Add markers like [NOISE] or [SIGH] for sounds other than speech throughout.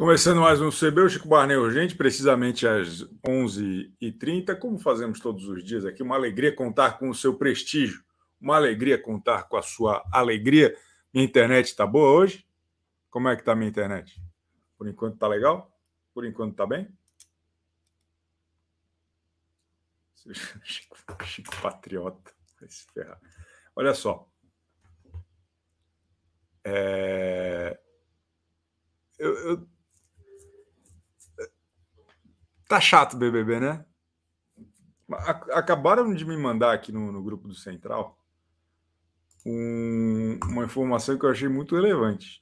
Começando mais um CB, o Chico Barney Urgente, precisamente às 11h30, como fazemos todos os dias aqui. Uma alegria contar com o seu prestígio, uma alegria contar com a sua alegria. Minha internet está boa hoje? Como é que está minha internet? Por enquanto está legal? Por enquanto está bem? [LAUGHS] Chico, Chico Patriota, vai se ferrar. Olha só. É... eu, eu Tá chato BBB, né? Acabaram de me mandar aqui no, no grupo do Central um, uma informação que eu achei muito relevante.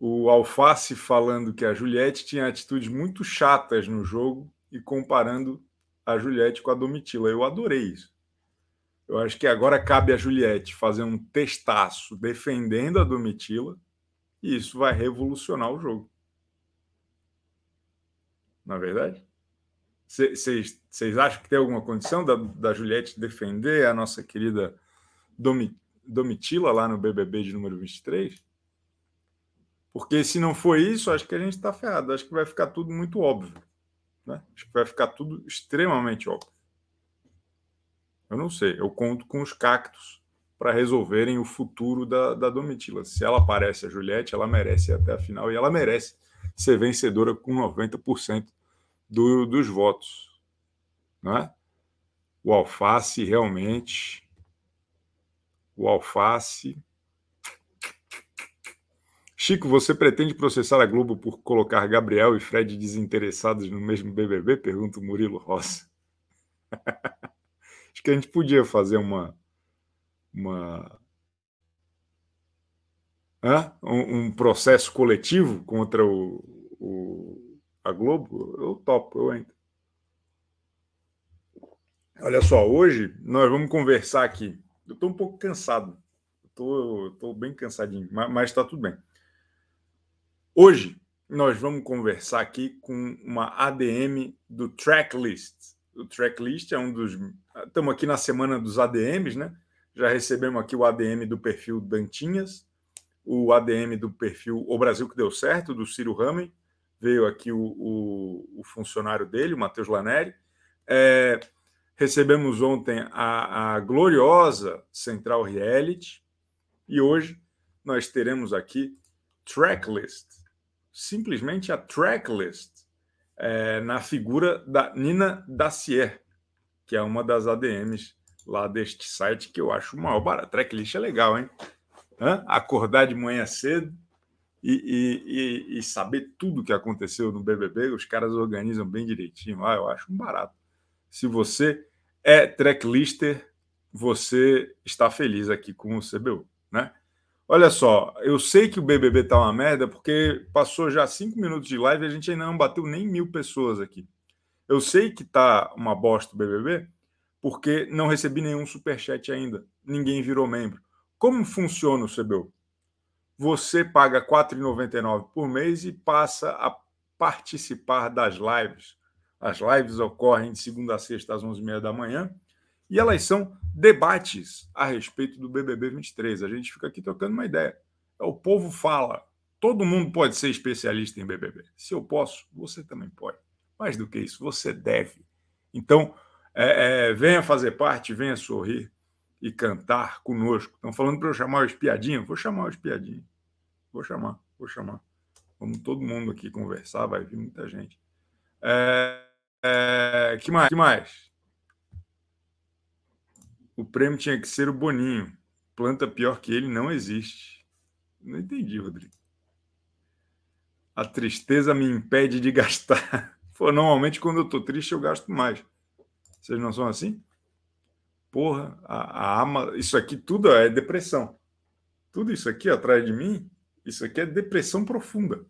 O Alface falando que a Juliette tinha atitudes muito chatas no jogo e comparando a Juliette com a Domitila. Eu adorei isso. Eu acho que agora cabe a Juliette fazer um testaço defendendo a Domitila e isso vai revolucionar o jogo na verdade? Vocês acham que tem alguma condição da, da Juliette defender a nossa querida Domi, Domitila lá no BBB de número 23? Porque se não for isso, acho que a gente está ferrado. Acho que vai ficar tudo muito óbvio. Né? Acho que vai ficar tudo extremamente óbvio. Eu não sei. Eu conto com os cactos para resolverem o futuro da, da Domitila. Se ela parece a Juliette, ela merece ir até a final e ela merece ser vencedora com 90% do, dos votos. Né? O Alface realmente. O Alface. Chico, você pretende processar a Globo por colocar Gabriel e Fred desinteressados no mesmo BBB? Pergunta o Murilo Rosa. [LAUGHS] Acho que a gente podia fazer uma, uma um, um, processo coletivo contra o, o, a Globo, eu topo, eu entro. Olha só, hoje nós vamos conversar aqui. Eu estou um pouco cansado, estou bem cansadinho, mas está tudo bem. Hoje nós vamos conversar aqui com uma ADM do Tracklist. O Tracklist é um dos. Estamos aqui na semana dos ADMs, né? Já recebemos aqui o ADM do perfil Dantinhas, o ADM do perfil O Brasil que deu certo, do Ciro Ramen, veio aqui o, o, o funcionário dele, o Matheus Laneri. É, recebemos ontem a, a, gloriosa Central Reality e hoje nós teremos aqui Tracklist, simplesmente a Tracklist, é, na figura da Nina Dacier, que é uma das ADMs lá deste site que eu acho mal barato. Tracklist é legal, hein? Hã? acordar de manhã cedo e, e, e, saber tudo o que aconteceu no BBB. Os caras organizam bem direitinho. Ah, eu acho um barato. Se você é tracklister, você está feliz aqui com o CBU, né? Olha só, eu sei que o BBB tá uma merda porque passou já cinco minutos de live e a gente ainda não bateu nem mil pessoas aqui. Eu sei que tá uma bosta o BBB porque não recebi nenhum superchat ainda. Ninguém virou membro. Como funciona o CBU? Você paga R$ 4,99 por mês e passa a participar das lives. As lives ocorrem de segunda a sexta às 11h30 da manhã e elas são debates a respeito do BBB 23. A gente fica aqui trocando uma ideia. O povo fala. Todo mundo pode ser especialista em BBB. Se eu posso, você também pode. Mais do que isso, você deve. Então, é, é, venha fazer parte, venha sorrir e cantar conosco. Estão falando para eu chamar o espiadinho? Vou chamar o espiadinho. Vou chamar, vou chamar. Vamos todo mundo aqui conversar, vai vir muita gente. É, é, que mais? Que mais? O prêmio tinha que ser o Boninho. Planta pior que ele não existe. Não entendi, Rodrigo. A tristeza me impede de gastar. [LAUGHS] Pô, normalmente, quando eu estou triste, eu gasto mais. Vocês não são assim? Porra, a, a isso aqui tudo é depressão. Tudo isso aqui atrás de mim, isso aqui é depressão profunda.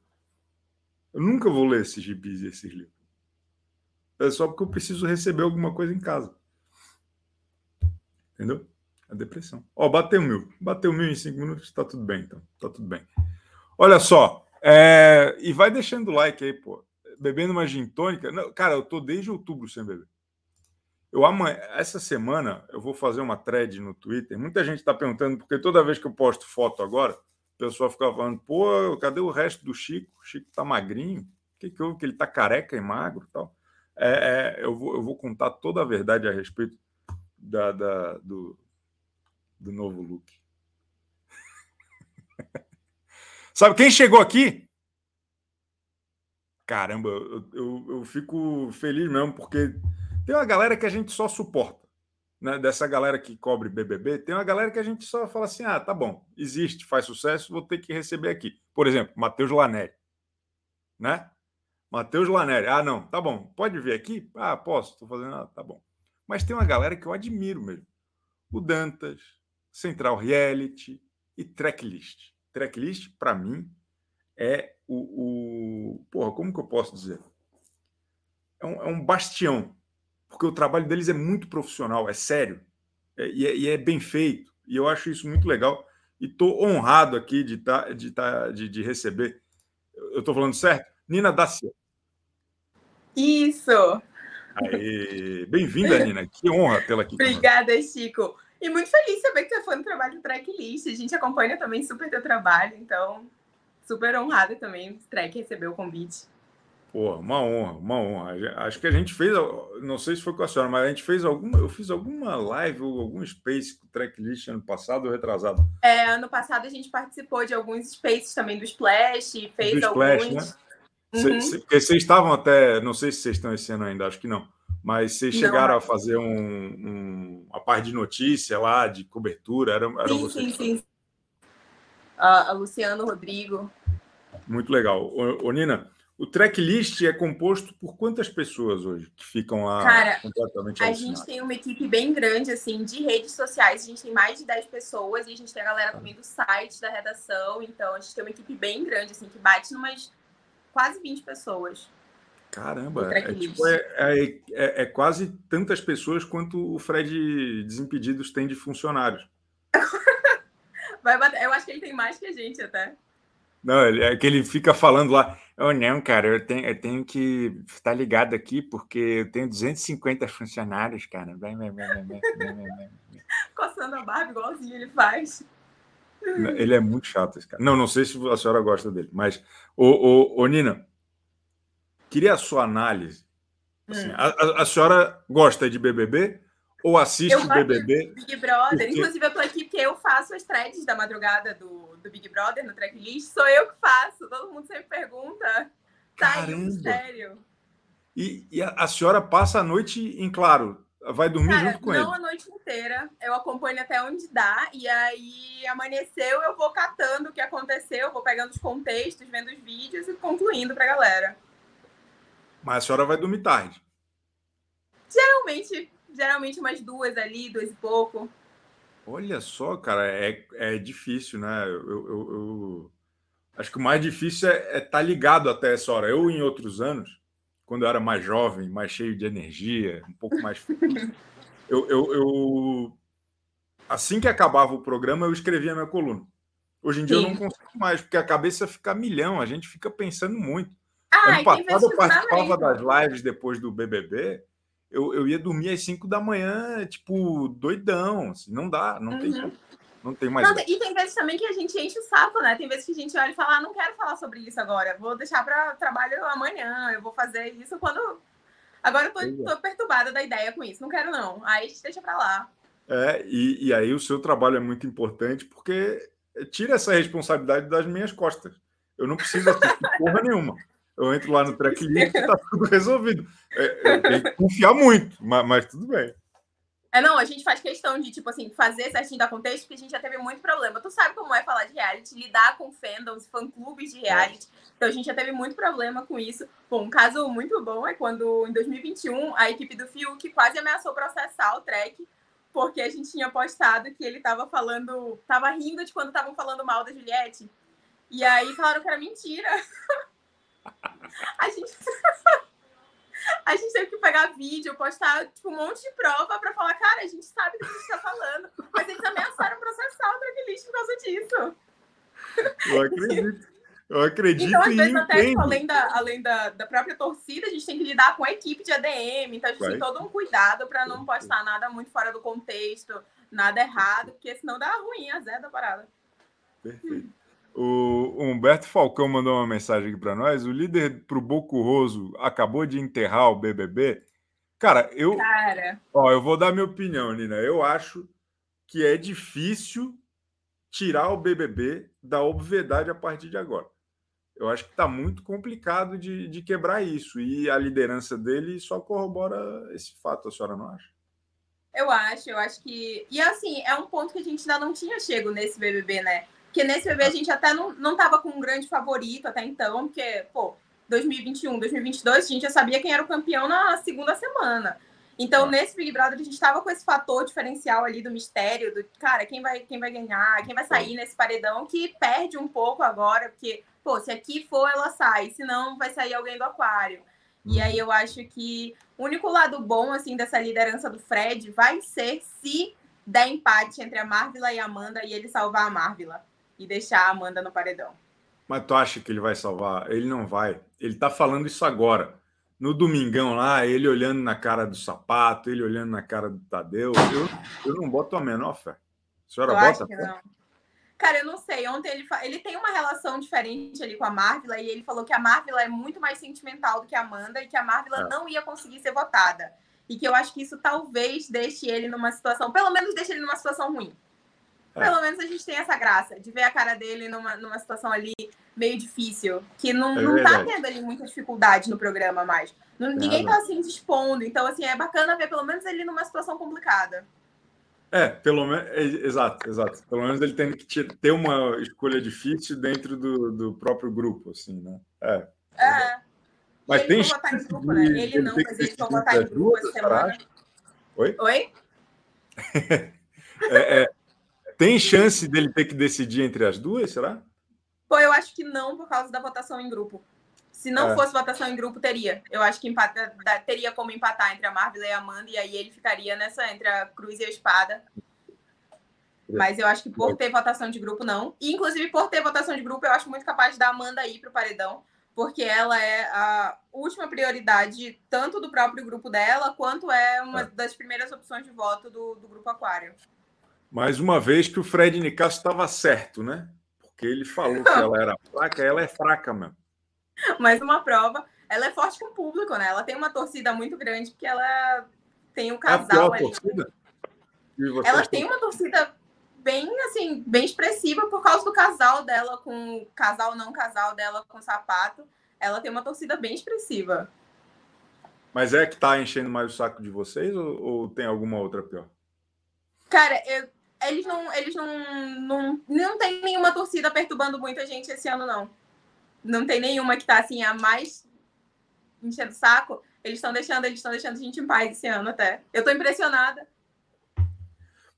Eu nunca vou ler esses gibis e esses livros. É só porque eu preciso receber alguma coisa em casa. Entendeu? A depressão. Ó, bateu mil. Bateu mil em cinco minutos, tá tudo bem, então. Tá tudo bem. Olha só. É... E vai deixando o like aí, pô. Bebendo uma gin tônica. Não, cara, eu tô desde outubro sem beber. Eu amanhã, essa semana eu vou fazer uma thread no Twitter. Muita gente está perguntando, porque toda vez que eu posto foto agora, o pessoal ficava falando, pô, cadê o resto do Chico? O Chico tá magrinho. O que, que houve? Que ele tá careca e magro tal. É, é, eu, vou, eu vou contar toda a verdade a respeito da, da do, do novo look. [LAUGHS] Sabe quem chegou aqui? Caramba, eu, eu, eu, fico feliz mesmo, porque tem uma galera que a gente só suporta. Né? Dessa galera que cobre BBB, tem uma galera que a gente só fala assim: ah, tá bom, existe, faz sucesso, vou ter que receber aqui. Por exemplo, Matheus Laneri. Né? Matheus Laneri. Ah, não, tá bom, pode vir aqui? Ah, posso, estou fazendo, ah, tá bom. Mas tem uma galera que eu admiro mesmo. O Dantas, Central Reality e Tracklist. Tracklist, para mim, é o, o. Porra, como que eu posso dizer? É um, é um bastião, porque o trabalho deles é muito profissional, é sério, é, e, é, e, é, bem feito, e eu acho isso muito legal. E estou honrado aqui de, tá, de, tá, de, de receber. Eu estou falando certo? Nina Dacia. Isso! Bem-vinda, [LAUGHS] Nina. Que honra tê-la aqui. Obrigada, Chico. E muito feliz saber que você foi no trabalho do Tracklist. A gente acompanha também super teu trabalho, então super honrada também o receber o convite. Pô, uma honra, uma honra. Acho que a gente fez, não sei se foi com a senhora, mas a gente fez alguma, eu fiz alguma live ou algum space com o Tracklist ano passado ou retrasado? É, ano passado a gente participou de alguns spaces também do Splash, fez do Splash, alguns. Né? Uhum. vocês estavam até, não sei se vocês estão esse ano ainda, acho que não mas vocês chegaram não. a fazer um, um, uma parte de notícia lá, de cobertura? Era, era sim, vocês sim, sim. Uh, a Luciano Rodrigo. Muito legal. Ô, ô, Nina, o tracklist é composto por quantas pessoas hoje que ficam lá Cara, completamente A gente tem uma equipe bem grande, assim, de redes sociais. A gente tem mais de 10 pessoas e a gente tem a galera também do site, da redação. Então, a gente tem uma equipe bem grande, assim, que bate umas quase 20 pessoas. Caramba, é, tipo, é, é, é, é, quase tantas pessoas quanto o Fred Desimpedidos tem de funcionários. [LAUGHS] Vai bater, eu acho que ele tem mais que a gente até. Não, é que ele fica falando lá, oh, não, cara, eu tenho, eu tenho que estar ligado aqui porque eu tenho 250 funcionários, cara. Vai, vai, vai, vai, vai, vai, vai. Coçando a barba igualzinho ele faz. Ele é muito chato, esse cara. Não, não sei se a senhora gosta dele, mas, ô, ô, ô Nina, Queria a sua análise. Assim, hum. a, a, senhora gosta de BBB ou assiste eu BBB? Big Brother. Porque... Inclusive, eu tô aqui porque eu faço as threads da madrugada do, do Big Brother no tracklist. Sou eu que faço. Todo mundo sempre pergunta. Tá Caramba. aí um mistério. E, e a, a, senhora passa a noite em claro. Vai dormir Cara, junto com não ele? Não a noite inteira. Eu acompanho até onde dá. E aí, amanheceu, eu vou catando o que aconteceu, vou pegando os contextos, vendo os vídeos e concluindo pra galera. Mas a senhora vai dormir tarde. Geralmente, geralmente umas duas ali, duas e pouco. Olha só, cara, é, é difícil, né? Eu, eu, eu... acho que o mais difícil é estar é tá ligado até essa hora. Eu, em outros anos, quando eu era mais jovem, mais cheio de energia, um pouco mais. eu, eu, eu, Assim que acabava o programa, eu escrevia minha coluna. Hoje em dia Sim. eu não consigo mais, porque a cabeça fica milhão, a gente fica pensando muito. Ah, ano passado eu participava das lives depois do BBB. Eu, eu ia dormir às 5 da manhã, tipo, doidão. Assim, não dá, não uhum. tem não tem mais. Não, e tem vezes também que a gente enche o saco, né? Tem vezes que a gente olha e fala, ah, não quero falar sobre isso agora, vou deixar para trabalho amanhã, eu vou fazer isso quando. Agora eu tô, é. tô, perturbada da ideia com isso, não quero não. Aí a gente deixa para lá. É, e, e aí o seu trabalho é muito importante porque tira essa responsabilidade das minhas costas. Eu não preciso assistir [LAUGHS] porra nenhuma eu entro lá no tracklist e tá tudo resolvido. É, eu tenho que confiar muito, mas, mas, tudo bem. É, não, a gente faz questão de, tipo assim, fazer certinho da contexto, porque a gente já teve muito problema. Tu sabe como é falar de reality, lidar com fandoms, fã-clubes de reality. Então a gente já teve muito problema com isso. Bom, um caso muito bom é quando, em 2021, a equipe do Fiuk quase ameaçou processar o track, porque a gente tinha postado que ele tava falando, tava rindo de quando estavam falando mal da Juliette. E aí falaram que era mentira. [LAUGHS] A gente. [LAUGHS] a gente teve que pegar vídeo, postar tipo, um monte de prova para falar, cara, a gente sabe do que a gente tá falando. Mas eles ameaçaram processar o tracklist por causa disso. Eu acredito. Eu acredito então, às vezes, até tipo, além, da, além da, da própria torcida, a gente tem que lidar com a equipe de ADM. Então, a gente Vai. tem todo um cuidado para não postar nada muito fora do contexto, nada errado, porque senão dá ruim, a zé da parada. Perfeito. O Humberto Falcão mandou uma mensagem aqui para nós. O líder pro Bocurroso acabou de enterrar o BBB. Cara, eu. Cara. Ó, eu vou dar minha opinião, Nina. Eu acho que é difícil tirar o BBB da obviedade a partir de agora. Eu acho que está muito complicado de, de quebrar isso. E a liderança dele só corrobora esse fato, a senhora não acha? Eu acho, eu acho que. E assim, é um ponto que a gente ainda não tinha chego nesse BBB, né? Porque nesse BBB a gente até não, não tava com um grande favorito até então, porque, pô, 2021, 2022, a gente já sabia quem era o campeão na segunda semana. Então, nesse Big Brother, a gente estava com esse fator diferencial ali do mistério, do cara, quem vai, quem vai ganhar, quem vai sair nesse paredão, que perde um pouco agora, porque, pô, se aqui for, ela sai, senão vai sair alguém do aquário. E aí eu acho que o único lado bom, assim, dessa liderança do Fred vai ser se der empate entre a Marvila e a Amanda e ele salvar a Marvila e deixar a Amanda no paredão. Mas tu acha que ele vai salvar? Ele não vai. Ele tá falando isso agora. No domingão lá, ele olhando na cara do sapato, ele olhando na cara do Tadeu. Eu, eu não boto a menor fé. A senhora eu bota? Acho que não. Cara, eu não sei. Ontem ele, ele tem uma relação diferente ali com a Marvila e ele falou que a Marvila é muito mais sentimental do que a Amanda e que a Marvila é. não ia conseguir ser votada. E que eu acho que isso talvez deixe ele numa situação, pelo menos deixe ele numa situação ruim. Pelo menos a gente tem essa graça de ver a cara dele numa, numa situação ali meio difícil, que não, é não tá tendo ali muita dificuldade no programa mais. Não, ninguém tá assim se expondo. Então, assim, é bacana ver pelo menos ele numa situação complicada. É, pelo menos. É, exato, exato. Pelo menos ele tem que ter uma escolha difícil dentro do, do próprio grupo, assim, né? É. É. Mas ele tem votar em grupo, né? Ele não, mas ele vai votar em grupo essa semana. Oi? Oi? [LAUGHS] é, é, tem chance dele ter que decidir entre as duas, será? Pô, eu acho que não, por causa da votação em grupo. Se não é. fosse votação em grupo, teria. Eu acho que empata, teria como empatar entre a Marvel e a Amanda, e aí ele ficaria nessa entre a Cruz e a Espada. Mas eu acho que por ter votação de grupo, não. E, inclusive, por ter votação de grupo, eu acho muito capaz da Amanda ir para o paredão, porque ela é a última prioridade, tanto do próprio grupo dela, quanto é uma é. das primeiras opções de voto do, do grupo Aquário. Mais uma vez que o Fred Nicasso estava certo, né? Porque ele falou que ela era fraca, ela é fraca mesmo. mais uma prova. Ela é forte com o público, né? Ela tem uma torcida muito grande, porque ela tem um casal é ali. Torcida? Ela tem uma torcida bem assim, bem expressiva por causa do casal dela com casal não casal dela com sapato. Ela tem uma torcida bem expressiva. Mas é que tá enchendo mais o saco de vocês ou, ou tem alguma outra pior? Cara, eu, eles não eles não, não não tem nenhuma torcida perturbando muita gente esse ano não não tem nenhuma que tá assim a mais enchendo o saco. Eles estão deixando, eles estão deixando a gente em paz esse ano até. Eu tô impressionada.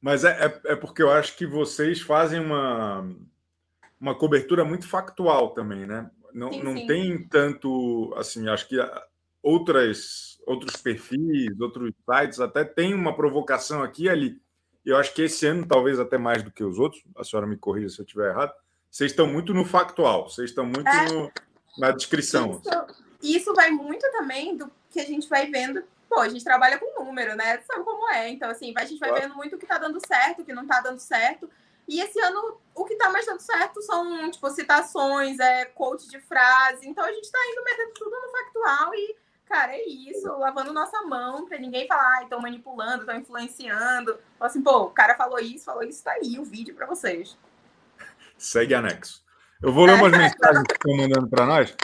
Mas é, é, é, porque eu acho que vocês fazem uma, uma cobertura muito factual também, né? Não, sim, não sim. tem tanto, assim, acho que outras, outros perfis, outros sites até tem uma provocação aqui e ali. Eu acho que esse ano, talvez até mais do que os outros, a senhora me corrija se eu estiver errado, vocês estão muito no factual, vocês estão muito é, no, na descrição. Isso, isso vai muito também do que a gente vai vendo. Pô, a gente trabalha com número, né? Sabe como é? Então, assim, a gente vai claro. vendo muito o que tá dando certo, o que não tá dando certo. E esse ano, o que tá mais dando certo são, tipo, citações, é, coach de frase. Então, a gente tá indo metendo tudo no factual e, cara, é isso, lavando nossa mão pra ninguém falar, estão manipulando, estão influenciando. Assim, pô, o cara falou isso, falou isso, tá aí o vídeo pra vocês. Segue anexo. Eu vou ler umas mensagens que estão mandando para nós.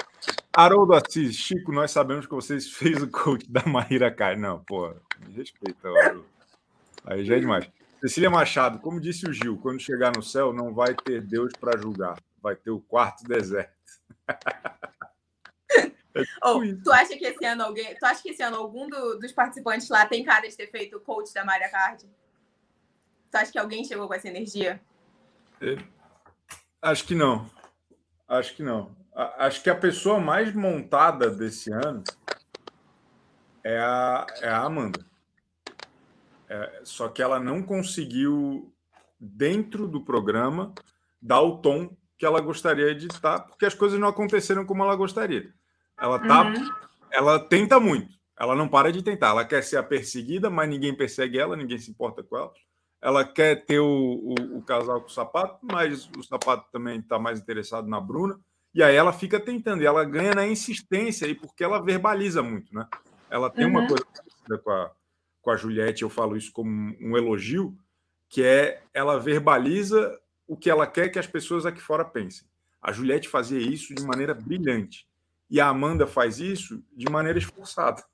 Haroldo Assis, Chico, nós sabemos que vocês fez o coach da Maíra Kai. Não, pô, me respeita, Haroldo. Aí já é demais. Cecília Machado, como disse o Gil, quando chegar no céu não vai ter Deus para julgar, vai ter o quarto deserto. [LAUGHS] É oh, tu acha que esse ano alguém, tu acha que esse ano algum do, dos participantes lá tem cara de ter feito o coach da Maria Card? Tu acha que alguém chegou com essa energia? É, Acho que não. Acho que não. Acho que a pessoa mais montada desse ano é a, é a Amanda. É, só que ela não conseguiu, dentro do programa, dar o tom que ela gostaria de estar, porque as coisas não aconteceram como ela gostaria. Ela tá, uhum. ela tenta muito, ela não para de tentar. Ela quer ser a perseguida, mas ninguém persegue ela, ninguém se importa com ela. ela quer ter o, o, o casal com o sapato, mas o sapato também está mais interessado na Bruna. E aí ela fica tentando, e ela ganha na insistência aí, porque ela verbaliza muito, né? Ela tem uhum. uma coisa com a, com a Juliette, eu falo isso como um elogio, que é ela verbaliza o que ela quer que as pessoas aqui fora pensem. A Juliette fazia isso de maneira brilhante. E a Amanda faz isso de maneira esforçada.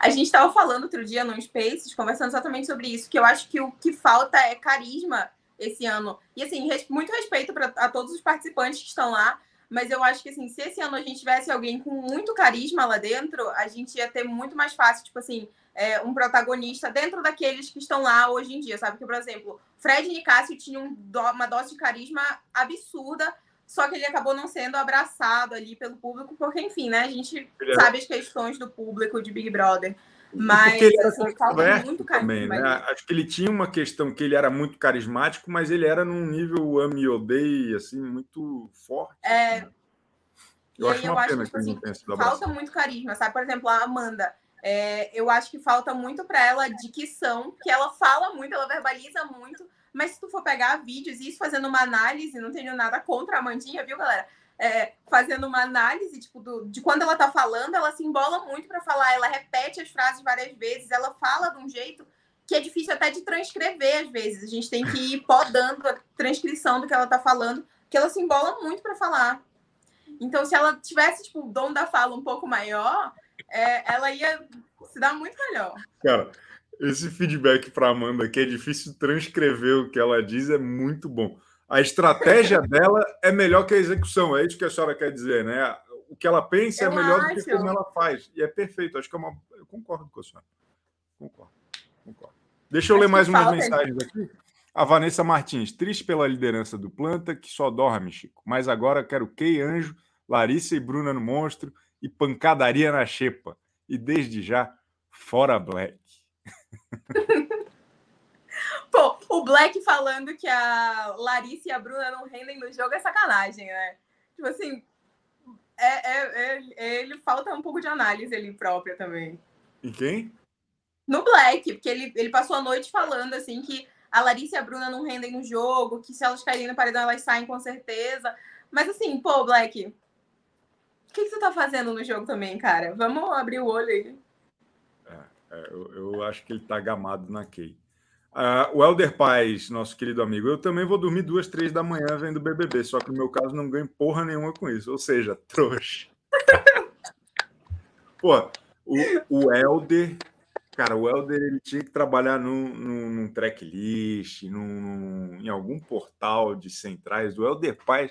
A gente estava falando outro dia no Spaces, conversando exatamente sobre isso, que eu acho que o que falta é carisma esse ano. E assim, muito respeito para a todos os participantes que estão lá, mas eu acho que assim, se esse ano a gente tivesse alguém com muito carisma lá dentro, a gente ia ter muito mais fácil, tipo assim, é, um protagonista dentro daqueles que estão lá hoje em dia, sabe? Que, por exemplo, Fred Nicásio tinha um uma dose de carisma absurda, só que ele acabou não sendo abraçado ali pelo público, porque, enfim, né? A gente sabe as questões do público de Big Brother. Mas ele era assim, falta muito também, né? Acho que ele tinha uma questão que ele era muito carismático, mas ele era num nível ame e odeie, assim, muito forte. É... Assim, né? Eu e acho aí eu acho que, assim, falta muito carisma, sabe? Por exemplo, a Amanda. É, eu acho que falta muito para ela dicção, que ela fala muito, ela verbaliza muito, mas se tu for pegar vídeos e isso fazendo uma análise, não tenho nada contra a Amandinha, viu, galera? É, fazendo uma análise tipo, do, de quando ela tá falando, ela se embola muito para falar, ela repete as frases várias vezes, ela fala de um jeito que é difícil até de transcrever às vezes. A gente tem que ir podando a transcrição do que ela tá falando, que ela se embola muito para falar. Então, se ela tivesse tipo, o dom da fala um pouco maior, é, ela ia se dar muito melhor. Cara, esse feedback para Amanda, que é difícil transcrever o que ela diz, é muito bom. A estratégia [LAUGHS] dela é melhor que a execução, é isso que a senhora quer dizer, né? O que ela pensa é eu é melhor acho. do que como ela faz. E é perfeito, acho que é uma. Eu concordo com a senhora. Concordo. concordo. Deixa eu acho ler mais umas mensagens aqui. A Vanessa Martins, triste pela liderança do Planta, que só dorme, Chico. Mas agora quero Key Anjo, Larissa e Bruna no Monstro e pancadaria na xepa. E desde já, fora Black. [LAUGHS] Pô, o Black falando que a Larissa e a Bruna não rendem no jogo é sacanagem, né? Tipo assim, é, é, é, ele falta um pouco de análise ali própria também. E quem? No Black, porque ele, ele passou a noite falando assim que a Larissa e a Bruna não rendem no jogo, que se elas caírem no paredão elas saem com certeza. Mas assim, pô, Black, o que, que você tá fazendo no jogo também, cara? Vamos abrir o olho aí. É, eu, eu, acho que ele está gamado na Key. Uh, o Helder Paz, nosso querido amigo, eu também vou dormir duas, três da manhã vendo BBB, só que no meu caso não ganho porra nenhuma com isso, ou seja, [LAUGHS] trouxa. Pô, o, o Helder, cara, o Helder ele tinha que trabalhar num, num, num tracklist, num, em algum portal de centrais. O Helder Paz,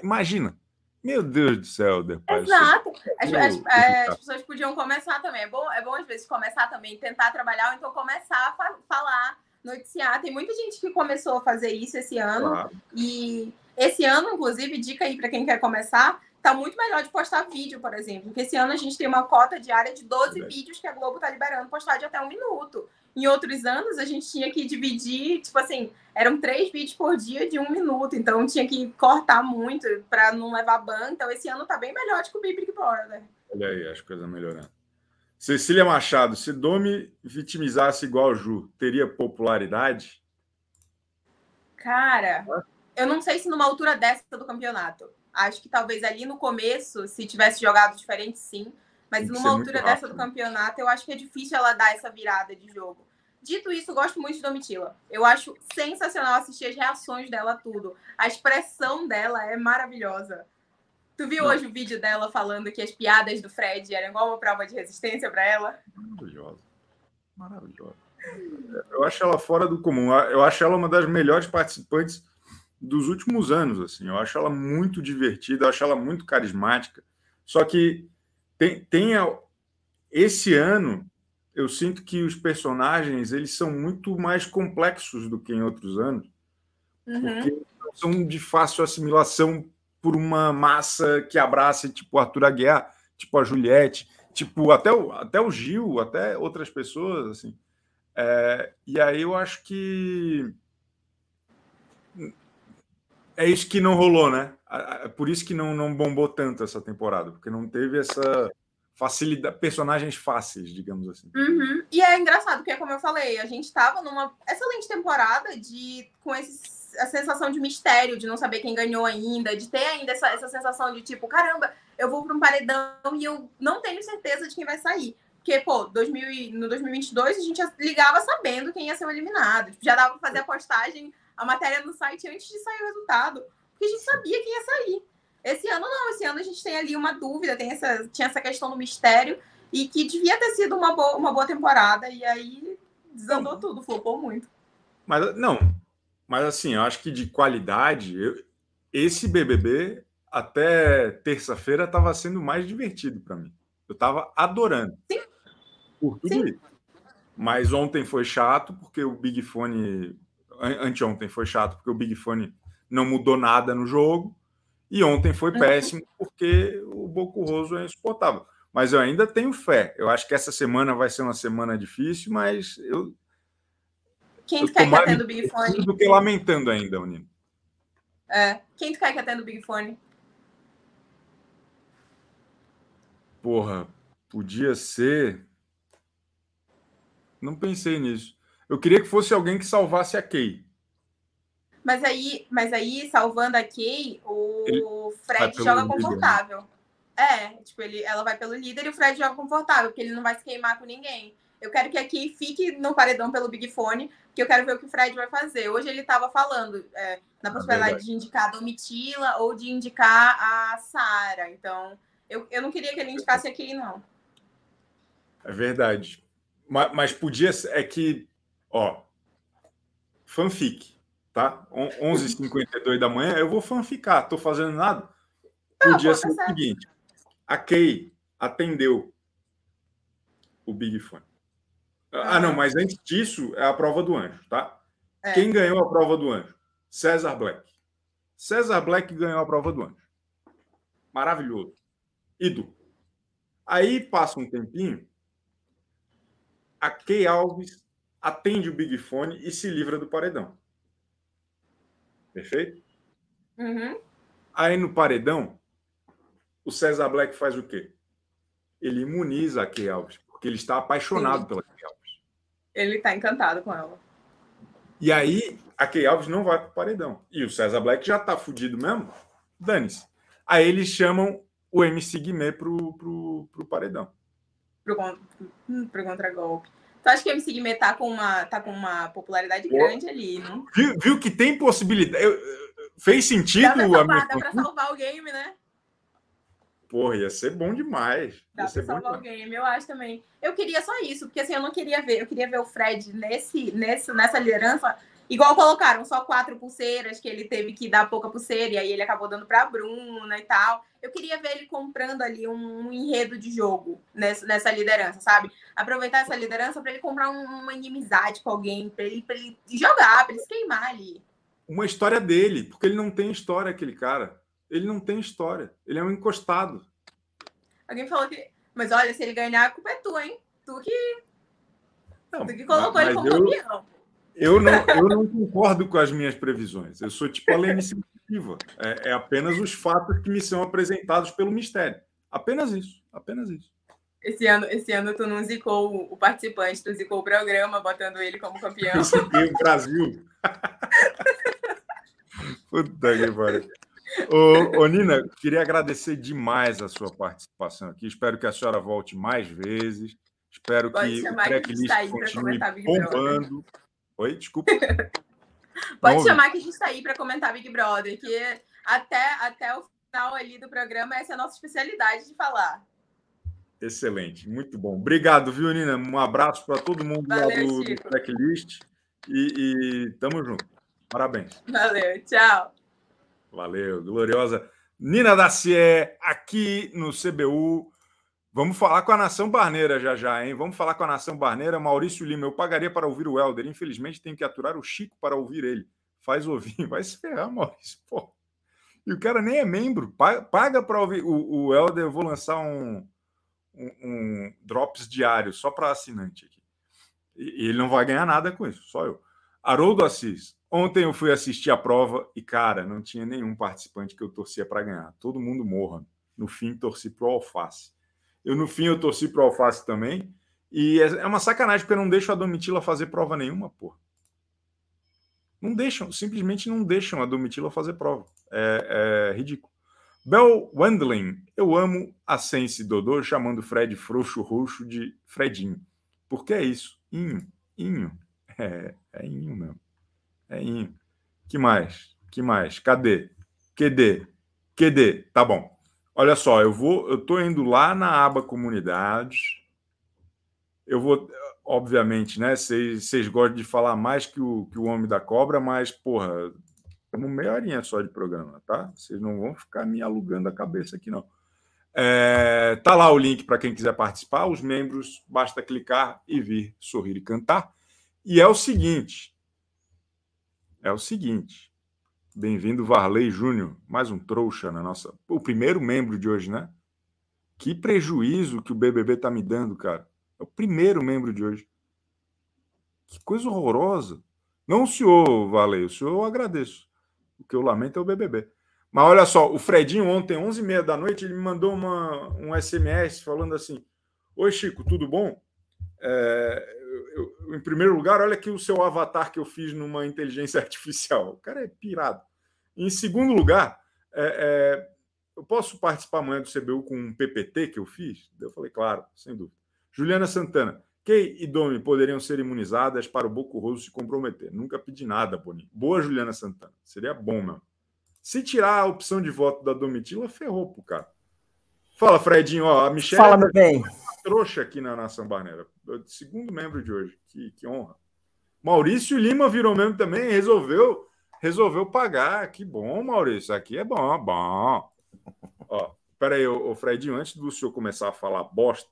imagina, meu Deus do céu, depois. Exato. As, as, é, as, pessoas podiam começar também. É bom, é bom, às vezes, começar também, tentar trabalhar, ou então começar a falar, noticiar. Tem muita gente que começou a fazer isso esse ano. Claro. E esse ano, inclusive, dica aí para quem quer começar, tá muito melhor de postar vídeo, por exemplo. Porque esse ano a gente tem uma cota diária de 12 é. vídeos que a Globo tá liberando postar de até um minuto. Em outros anos, a gente tinha que dividir, tipo assim, eram três vídeos por dia de um minuto, então tinha que cortar muito para não levar ban. Então, esse ano tá bem melhor de que o Big Brother. Olha aí, as coisas melhorando. Cecília Machado, se Domi vitimizasse igual Ju, teria popularidade? Cara, eu não sei se numa altura dessa do campeonato. Acho que talvez ali no começo, se tivesse jogado diferente, sim. Mas numa altura dessa do campeonato, eu acho que é difícil ela dar essa virada de jogo. Dito isso, gosto muito de Domitila. Eu acho sensacional assistir as reações dela, tudo. A expressão dela é maravilhosa. Tu viu Não. hoje o vídeo dela falando que as piadas do Fred eram igual uma prova de resistência para ela? Maravilhosa. Maravilhosa. Eu acho ela fora do comum. Eu acho ela uma das melhores participantes dos últimos anos. Assim. Eu acho ela muito divertida, eu acho ela muito carismática. Só que tem, tem esse ano eu sinto que os personagens eles são muito mais complexos do que em outros anos, uhum. porque são de fácil assimilação por uma massa que abraça, tipo Arthur Aguiar, tipo a Juliette, tipo até o, até o Gil, até outras pessoas, assim. É, e aí eu acho que é isso que não rolou, né? Por isso que não, não bombou tanto essa temporada, porque não teve essa facilidade, personagens fáceis, digamos assim. Uhum. E é engraçado, porque, como eu falei, a gente estava numa excelente temporada de com esse, a sensação de mistério, de não saber quem ganhou ainda, de ter ainda essa, essa sensação de tipo, caramba, eu vou para um paredão e eu não tenho certeza de quem vai sair. Porque, pô, 2000, no 2022 a gente ligava sabendo quem ia ser eliminado. Tipo, já dava para fazer a postagem, a matéria no site antes de sair o resultado. Porque a gente sabia quem ia sair. Esse ano não, esse ano a gente tem ali uma dúvida, tem essa, tinha essa questão do mistério e que devia ter sido uma boa, uma boa temporada e aí desandou não. tudo, flopou muito. Mas não, mas assim, eu acho que de qualidade, eu, esse BBB até terça-feira estava sendo mais divertido para mim. Eu estava adorando. Sim. Por tudo Sim. isso. Mas ontem foi chato porque o Big Fone anteontem foi chato porque o Big Fone não mudou nada no jogo. E ontem foi péssimo porque o Bocurroso é insuportável. Mas eu ainda tenho fé. Eu acho que essa semana vai ser uma semana difícil, mas eu. Quem tu quer que atenda o Big Fone? Do que lamentando ainda, Nino. É. Quem tu quer que atenda o Big Fone? Porra, podia ser. Não pensei nisso. Eu queria que fosse alguém que salvasse a Kay. Mas aí, mas aí salvando a Kay, o ele Fred joga confortável. Líder, né? É, tipo, ele, ela vai pelo líder e o Fred joga confortável, porque ele não vai se queimar com ninguém. Eu quero que a Kay fique no paredão pelo Big Fone, que eu quero ver o que o Fred vai fazer. Hoje ele estava falando é, na é possibilidade é de indicar a Domitila ou de indicar a Sara. Então, eu, eu não queria que ele indicasse a Kay, não. É verdade. Mas, mas podia ser. É que, ó, fanfic tá? 11h52 da manhã, eu vou fanficar, tô fazendo nada. Podia ser o seguinte: a Kay atendeu o Big Fone. Ah, não, mas antes disso é a prova do anjo, tá? É. Quem ganhou a prova do anjo? César Black. César Black ganhou a prova do anjo. Maravilhoso. Ido. Aí passa um tempinho, a Kay Alves atende o Big Fone e se livra do paredão. Perfeito? Uhum. Aí no paredão, o César Black faz o quê? Ele imuniza a Key Alves, porque ele está apaixonado Sim. pela Key Alves. Ele está encantado com ela. E aí, a Key Alves não vai para o paredão. E o César Black já está fudido mesmo. Dane-se. Aí eles chamam o MC Guimê pro, pro, pro paredão. Pro, pro contragolpe. Tu acha que o MC Guimê tá com uma, tá com uma popularidade Pô. grande ali, não? Viu, viu que tem possibilidade. Eu, fez sentido dá pra salvar, dá pra salvar o game, né? Porra, ia ser bom demais. Dá ia pra salvar o game, eu acho também. Eu queria só isso, porque assim, eu não queria ver, eu queria ver o Fred nesse, nesse, nessa liderança Igual colocaram só quatro pulseiras, que ele teve que dar pouca pulseira, e aí ele acabou dando para a Bruna e tal. Eu queria ver ele comprando ali um, um enredo de jogo nessa, nessa, liderança, sabe? Aproveitar essa liderança para ele comprar um, uma inimizade com alguém, para ele, ele jogar, para ele se queimar ali. Uma história dele, porque ele não tem história, aquele cara. Ele não tem história. Ele é um encostado. Alguém falou que. Mas olha, se ele ganhar, a culpa é tua, hein? Tu que. Não, tu que colocou ele como eu... campeão. Eu não, eu não concordo com as minhas previsões. Eu sou tipo a Lene Sensitiva. É, é apenas os fatos que me são apresentados pelo mistério. Apenas isso. Apenas isso. Esse ano, esse ano tu não zicou o participante, tu zicou o programa, botando ele como campeão. Eu ziquei o Brasil. [LAUGHS] Puta que pariu. Ô, ô, Nina, queria agradecer demais a sua participação aqui. Espero que a senhora volte mais vezes. Espero Pode que o tracklist continue bombando. Oi, desculpa. [LAUGHS] Pode Não chamar ouvi. que a gente está aí para comentar Big Brother, que até, até o final ali do programa essa é a nossa especialidade de falar. Excelente, muito bom. Obrigado, viu, Nina? Um abraço para todo mundo Valeu, lá do, do Tracklist e, e tamo junto. Parabéns. Valeu, tchau. Valeu, gloriosa. Nina Dacier, aqui no CBU. Vamos falar com a Nação Barneira já já, hein? Vamos falar com a Nação Barneira. Maurício Lima, eu pagaria para ouvir o Helder. Infelizmente, tenho que aturar o Chico para ouvir ele. Faz ouvir. [LAUGHS] Vai se ferrar, Maurício. Pô. E o cara nem é membro. Paga para ouvir. O, o Helder, eu vou lançar um, um, um drops diário só para assinante aqui. E, ele não vai ganhar nada com isso, só eu. Haroldo Assis. Ontem eu fui assistir a prova e, cara, não tinha nenhum participante que eu torcia para ganhar. Todo mundo morra. No fim, torci pro Alface. Eu, no fim, eu torci pro Alface também. E é, é uma sacanagem, porque eu não deixo a Domitila fazer prova nenhuma, pô. Não deixam, simplesmente não deixam a Domitila fazer prova. É, é ridículo. Bel Wendling, eu amo a Sense Dodô chamando Fred frouxo roxo de Fredinho. Por que é isso? Inho, Inho. É, é Inho mesmo. É Inho. Que mais? Que mais? Cadê? QD. QD. Tá bom. Olha só, eu vou, eu tô indo lá na aba comunidades. Eu vou, obviamente, né? Vocês gostam de falar mais que o, que o Homem da Cobra, mas, porra, Estamos meia horinha só de programa, tá? Vocês não vão ficar me alugando a cabeça aqui, não. É, tá lá o link para quem quiser participar. Os membros, basta clicar e vir sorrir e cantar. E é o seguinte: é o seguinte. Bem-vindo, Varley Júnior. Mais um trouxa na nossa. O primeiro membro de hoje, né? Que prejuízo que o BBB tá me dando, cara. É o primeiro membro de hoje. Que coisa horrorosa. Não o senhor, Varley, o senhor eu agradeço. O que eu lamento é o BBB. Mas olha só, o Fredinho ontem, 11h30 da noite, ele me mandou uma, um SMS falando assim: Oi, Chico, tudo bom? É, eu, eu, em primeiro lugar, olha aqui o seu avatar que eu fiz numa inteligência [LAUGHS] artificial. O cara é pirado. Em segundo lugar, é, é, eu posso participar amanhã do CBU com um PPT que eu fiz? Eu falei, claro, sem dúvida. Juliana Santana, Kay e Domi poderiam ser imunizadas para o Bocurroso se comprometer. Nunca pedi nada, Boninho. Boa, Juliana Santana. Seria bom, meu. Se tirar a opção de voto da Domitila, ferrou pro cara. Fala, Fredinho. Ó, a Michelle Fala, meu bem. Trouxa aqui na Nação Barneira. Segundo membro de hoje. Que, que honra. Maurício Lima virou membro também resolveu resolveu pagar. Que bom, Maurício. Aqui é bom, bom. Ó, peraí, ô, ô Fredinho, antes do senhor começar a falar bosta,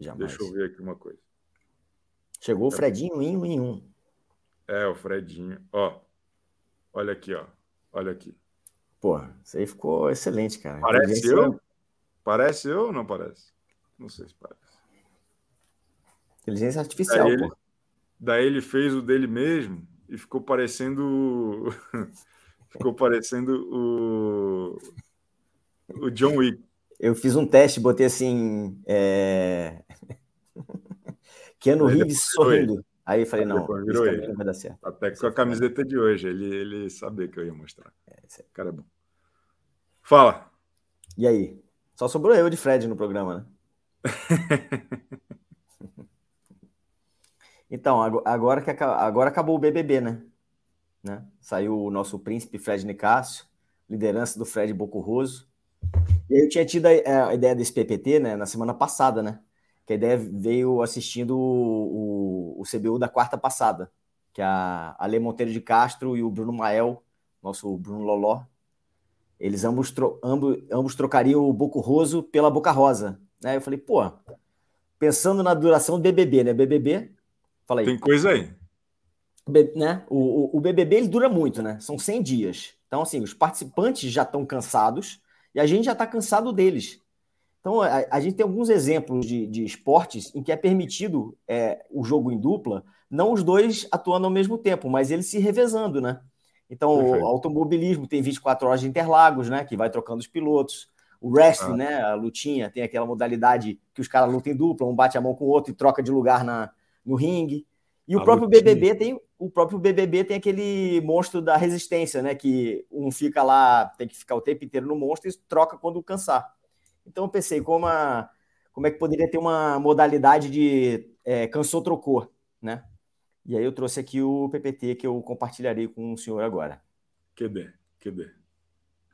Jamais. Deixa eu ver aqui uma coisa. Chegou o Fredinho em um em um. É, o Fredinho. Ó, olha aqui, ó. Olha aqui. Pô, isso aí ficou excelente, cara. Parece eu? Parece eu ou não parece? Não sei se parece. Inteligência artificial, daí pô. Ele, daí ele fez o dele mesmo e ficou parecendo. [LAUGHS] ficou parecendo o. O John Wick. Eu fiz um teste, botei assim. É... [LAUGHS] Keanu Reeves sorrindo. Ele. Aí eu falei, não, virou ele. não vai dar certo. Até com a camiseta de hoje, ele, ele sabia que eu ia mostrar. É, o cara é bom. Fala. E aí? Só sobrou eu de Fred no programa, né? [LAUGHS] então, agora, que agora acabou o BBB, né? né? Saiu o nosso príncipe Fred Nicásio, liderança do Fred Bocurroso. E eu tinha tido a, é, a, ideia desse PPT, né, na semana passada, né? Que a ideia veio assistindo o, o, o CBU da quarta passada, que a Ale Monteiro de Castro e o Bruno Mael, nosso Bruno Loló, eles ambos, tro, ambos, ambos trocariam o Boco Roso pela Boca Rosa. Né? Eu falei, pô, pensando na duração do BBB, né? BBB, fala aí. Tem coisa aí. né? O, o, o BBB ele dura muito, né? São 100 dias. Então, assim, os participantes já estão cansados, e a gente já está cansado deles. Então, a, a, gente tem alguns exemplos de, de esportes em que é permitido é, o jogo em dupla, não os dois atuando ao mesmo tempo, mas eles se revezando, né? Então, Perfeito. o automobilismo tem 24 horas de Interlagos, né? Que vai trocando os pilotos. O wrestling, ah. né? A lutinha, tem aquela modalidade que os caras lutam em dupla, um bate a mão com o outro e troca de lugar na, no ringue. E o próprio lutinha. BBB tem o próprio BBB tem aquele monstro da resistência, né? Que um fica lá, tem que ficar o tempo inteiro no monstro e troca quando cansar. Então eu pensei, como, a, como é que poderia ter uma modalidade de é, cansou, trocou, né? E aí eu trouxe aqui o PPT que eu compartilharei com o senhor agora. QB, QB.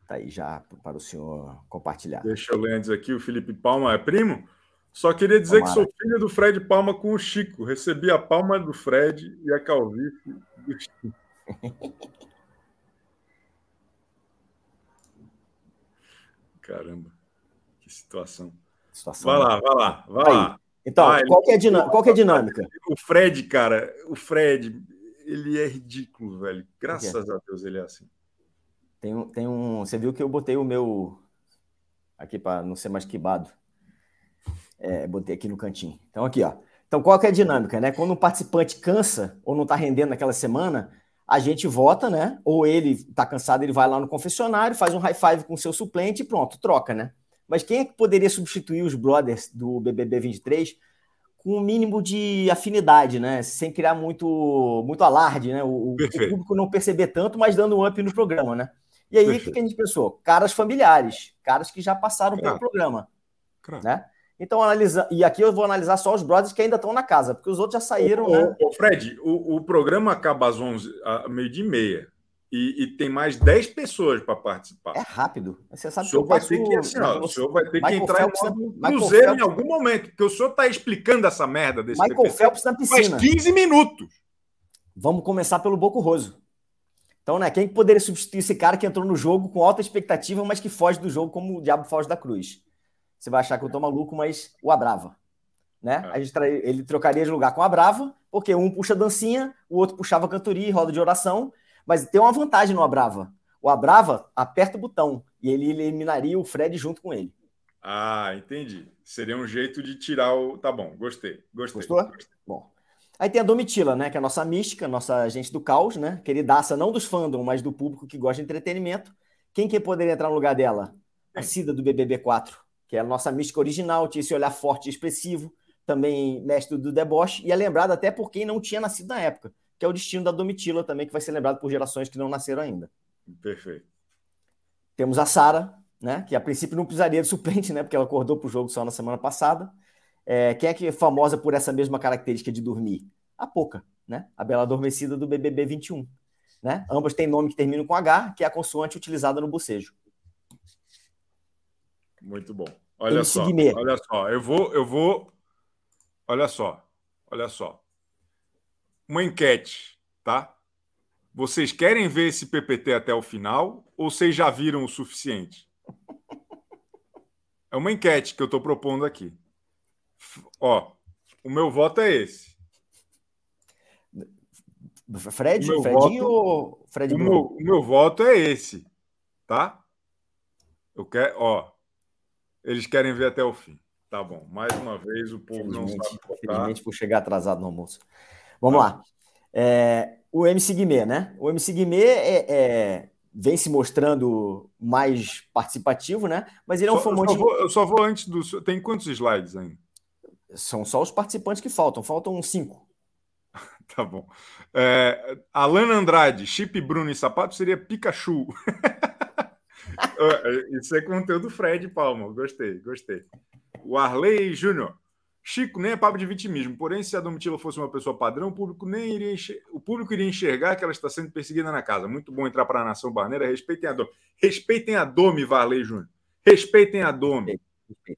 Tá aí já para o senhor compartilhar. Deixa eu ler antes aqui, o Felipe Palma é primo? Só queria dizer Tomara. que sou filho do Fred Palma com o Chico. Recebi a palma do Fred e a calvície do Chico. [LAUGHS] Caramba, que situação. situação vai lá, vai lá, vai Aí. lá. Então, ah, qual, é qual é a dinâmica? O Fred, cara, o Fred, ele é ridículo, velho. Graças a Deus ele é assim. Tem um, tem um. Você viu que eu botei o meu. Aqui para não ser mais quibado. É, botei aqui no cantinho. Então, aqui, ó. Então, qual que é a dinâmica, né? Quando um participante cansa ou não está rendendo naquela semana, a gente vota, né? Ou ele está cansado, ele vai lá no confessionário, faz um high five com o seu suplente e pronto, troca, né? Mas quem é que poderia substituir os brothers do BBB 23 com um mínimo de afinidade, né? Sem criar muito, muito alarde, né? O, o público não perceber tanto, mas dando um up no programa, né? E aí, o que a gente pensou? Caras familiares, caras que já passaram pelo programa, claro. né? Então, analisa... e aqui eu vou analisar só os brothers que ainda estão na casa, porque os outros já saíram. Ô, né? ô Fred, o, o programa acaba às 11, a meio de meia. E, e, tem mais 10 pessoas para participar. É rápido. Você sabe o senhor vai ter que, assim, ó, o senhor vai ter Michael que entrar Phelps, em cruzeiro Phelps. em algum momento, porque o senhor está explicando essa merda desse Michael PPT. Phelps na piscina. Faz 15 minutos. Vamos começar pelo Boco Roso. Então, né, quem poderia substituir esse cara que entrou no jogo com alta expectativa, mas que foge do jogo como o diabo foge da cruz? Você vai achar que eu tô maluco, mas o Abrava. Né? É. A gente tra... Ele trocaria de lugar com a Brava, porque um puxa dancinha, o outro puxava cantoria e roda de oração, mas tem uma vantagem no Abrava. O Abrava aperta o botão e ele eliminaria o Fred junto com ele. Ah, entendi. Seria um jeito de tirar o. Tá bom, gostei. Gostei. Gostou? Gostei. Bom. Aí tem a Domitila, né? Que é a nossa mística, nossa agente do caos, né? Queridaça não dos fandom, mas do público que gosta de entretenimento. Quem que poderia entrar no lugar dela? A Cida do BBB 4, que é a nossa mística original, tinha esse olhar forte e expressivo, também mestre do deboche, e é lembrado até por quem não tinha nascido na época que é o destino da Domitila também, que vai ser lembrado por gerações que não nasceram ainda. Perfeito. Temos a Sara, né, que a princípio não precisaria de suplente, né, porque ela acordou para o jogo só na semana passada. É, quem é que é famosa por essa mesma característica de dormir? A Poca, né, a bela adormecida do BBB 21. Né? Ambas têm nome que termina com H, que é a consoante utilizada no bocejo. Muito bom. Olha só, olha só, eu vou, eu vou, olha só, olha só uma enquete, tá? Vocês querem ver esse PPT até o final ou vocês já viram o suficiente? É uma enquete que eu estou propondo aqui. Ó, o meu voto é esse. Fred, Fredinho voto, ou Fred o meu, o meu, voto é esse, tá? Eu quero, ó, eles querem ver até o fim. Tá bom. Mais uma vez o povo não sabe votar. Infelizmente por chegar atrasado no almoço. Vamos lá. É, o MC Guimê, né? O MC Guimê é, é, vem se mostrando mais participativo, né? Mas ele é um só, eu, só vou, eu só vou antes do. Tem quantos slides ainda? São só os participantes que faltam, faltam cinco. [LAUGHS] tá bom. É, Alana Andrade, Chip Bruno e Sapato seria Pikachu. [LAUGHS] Isso é conteúdo Fred Palma. Gostei, gostei. O Arley Júnior. Chico, nem é papo de vitimismo. Porém, se a Domitila fosse uma pessoa padrão, o público nem iria enxergar, o público iria enxergar que ela está sendo perseguida na casa. Muito bom entrar para a nação barneira. Respeitem a Domi. Respeitem a Domi, Varley Júnior. Respeitem a Domi.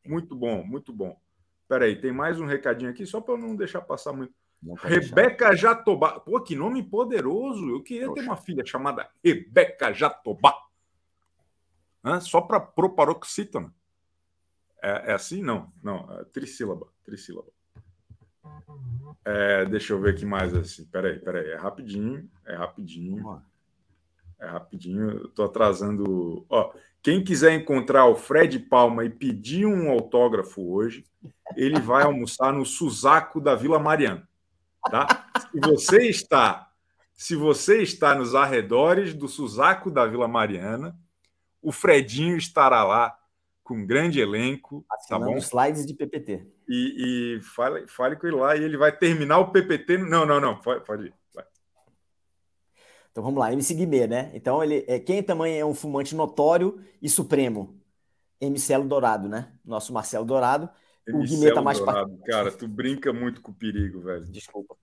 Muito bom, muito bom. Peraí, tem mais um recadinho aqui, só para não deixar passar muito. Rebeca Jatobá. Pô, que nome poderoso. Eu queria Poxa. ter uma filha chamada Rebeca Jatobá. Hã? Só para proparoxítona. É, é assim? Não, não. É trissílaba. Trissílaba. É, deixa eu ver aqui mais assim. Peraí, peraí. É rapidinho. É rapidinho. É rapidinho. Eu tô atrasando. Ó, quem quiser encontrar o Fred Palma e pedir um autógrafo hoje, ele vai almoçar no Suzaco da Vila Mariana. Tá? Se você está, se você está nos arredores do Suzaco da Vila Mariana, o Fredinho estará lá com um grande elenco, Assinando tá bom? slides de PPT. E, e fale, fale com ele lá e ele vai terminar o PPT. Não, não, não, pode, pode ir. Então vamos lá, MC Guimê, né? Então ele é quem também é um fumante notório e supremo. MC Dourado, né? Nosso Marcelo Dourado. o Guimê tá mais Dourado, Cara, tu brinca muito com o perigo, velho. Desculpa.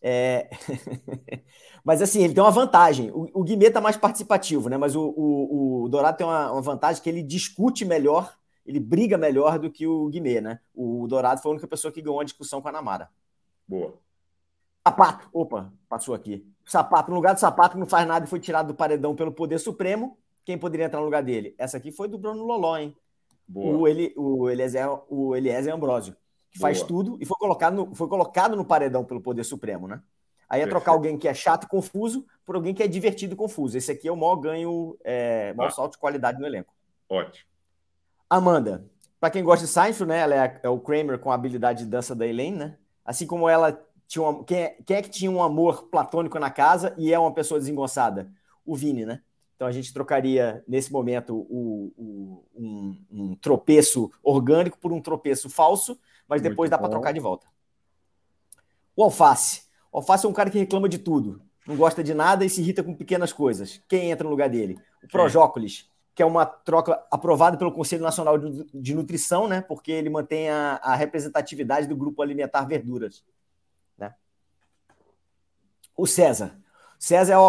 É... [LAUGHS] Mas assim, ele tem uma vantagem. O, o Guimê tá mais participativo, né? Mas o, o, o Dourado tem uma, uma, vantagem que ele discute melhor, ele briga melhor do que o Guimê, né? O Dourado foi a única pessoa que ganhou a discussão com a Namara. Boa. Sapato. Opa, passou aqui. Sapato, no lugar do sapato, que não faz nada e foi tirado do paredão pelo Poder Supremo. Quem poderia entrar no lugar dele? Essa aqui foi do Bruno Loló, hein? Boa. O, Eli, o, Eliezer, o Eliezer Ambrosio, que Boa. faz tudo e foi colocado, no, foi colocado no paredão pelo Poder Supremo, né? Aí é trocar alguém que é chato e confuso por alguém que é divertido e confuso. Esse aqui é o maior ganho, é, maior ah. salto de qualidade no elenco. Ótimo. Amanda, para quem gosta de Seinfeld, né? Ela é, é, o Kramer com a habilidade de dança da Elaine, né? Assim como ela tinha uma, quem, é, quem é que tinha um amor platônico na casa e é uma pessoa desengonçada? O Vini, né? Então a gente trocaria, nesse momento, o, o, um, um, tropeço orgânico por um tropeço falso, mas depois Muito dá para trocar de volta. O alface. O alface é um cara que reclama de tudo, não gosta de nada e se irrita com pequenas coisas. Quem entra no lugar dele? O Projócolis, que é uma troca aprovada pelo Conselho Nacional de Nutrição, né? Porque ele mantém a, a representatividade do grupo alimentar verduras. O César. César é o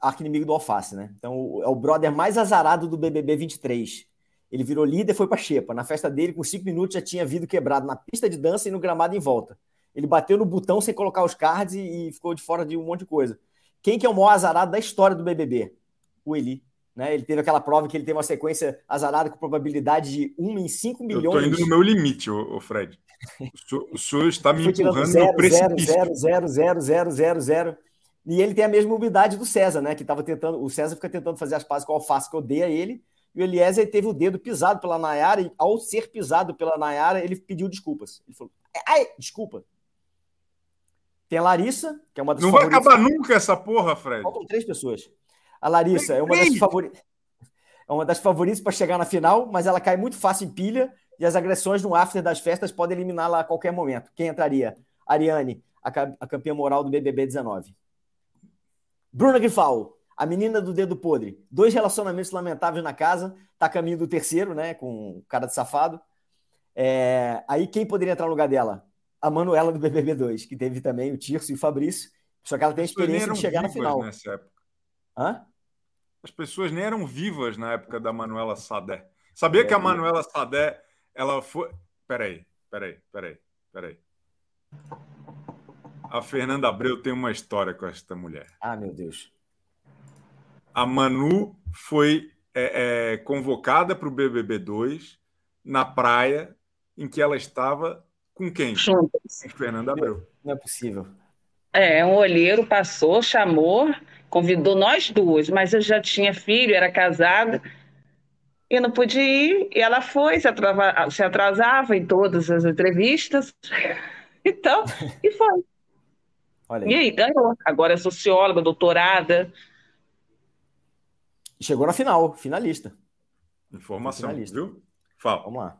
arquinimigo do alface, né? Então é o brother mais azarado do BBB 23. Ele virou líder e foi para Xepa. Na festa dele, com cinco minutos, já tinha vidro quebrado na pista de dança e no gramado em volta. Ele bateu no botão sem colocar os cards e, e ficou de fora de um monte de coisa. Quem que é o maior azarado da história do BBB? O Eli. Né? Ele teve aquela prova que ele teve uma sequência azarada com probabilidade de 1 em 5 milhões. Eu tô indo no meu limite, ô, ô Fred. O senhor, o senhor está me empurrando zero, no precipício. Zero, zero, zero, zero, zero, zero. E ele tem a mesma umidade do César, né? Que estava tentando. O César fica tentando fazer as pazes com o Alface, que odeia ele. E o Eliezer teve o dedo pisado pela Nayara, e ao ser pisado pela Nayara, ele pediu desculpas. Ele falou: Ai, desculpa. Tem a Larissa, que é uma das Não vai acabar nunca essa porra, Fred. Faltam três pessoas. A Larissa é uma das favoritas. É uma das favoritas para chegar na final, mas ela cai muito fácil em pilha e as agressões no after das festas podem eliminá-la a qualquer momento. Quem entraria? Ariane, a, campeã moral do BBB 19. Bruna Grifal, a menina do dedo podre. Dois relacionamentos lamentáveis na casa, tá caminho do terceiro, né? Com cara de safado. É... Aí quem poderia entrar no lugar dela? A Manuela do BBB 2, que teve também o Tirso e o Fabrício. Só que ela tem a experiência de chegar na final. Nessa época. Hã? As pessoas nem eram vivas na época da Manuela Sadé. Sabia é, que a Manuela Sadé, ela foi. Peraí, peraí, peraí, peraí. A Fernanda Abreu tem uma história com esta mulher. Ah, meu Deus. A Manu foi é, é, convocada para o BBB 2 na praia em que ela estava com quem? Com Fernanda Abreu. Não é possível. É, um olheiro passou, chamou, convidou nós duas, mas eu já tinha filho, era casada, e não podia ir. E ela foi, se atrasava, se atrasava em todas as entrevistas. [LAUGHS] Então, e foi. [LAUGHS] Olha aí. E aí, ganhou. Agora é socióloga, doutorada. Chegou na final, finalista. Informação, finalista. viu? Fala. Vamos lá.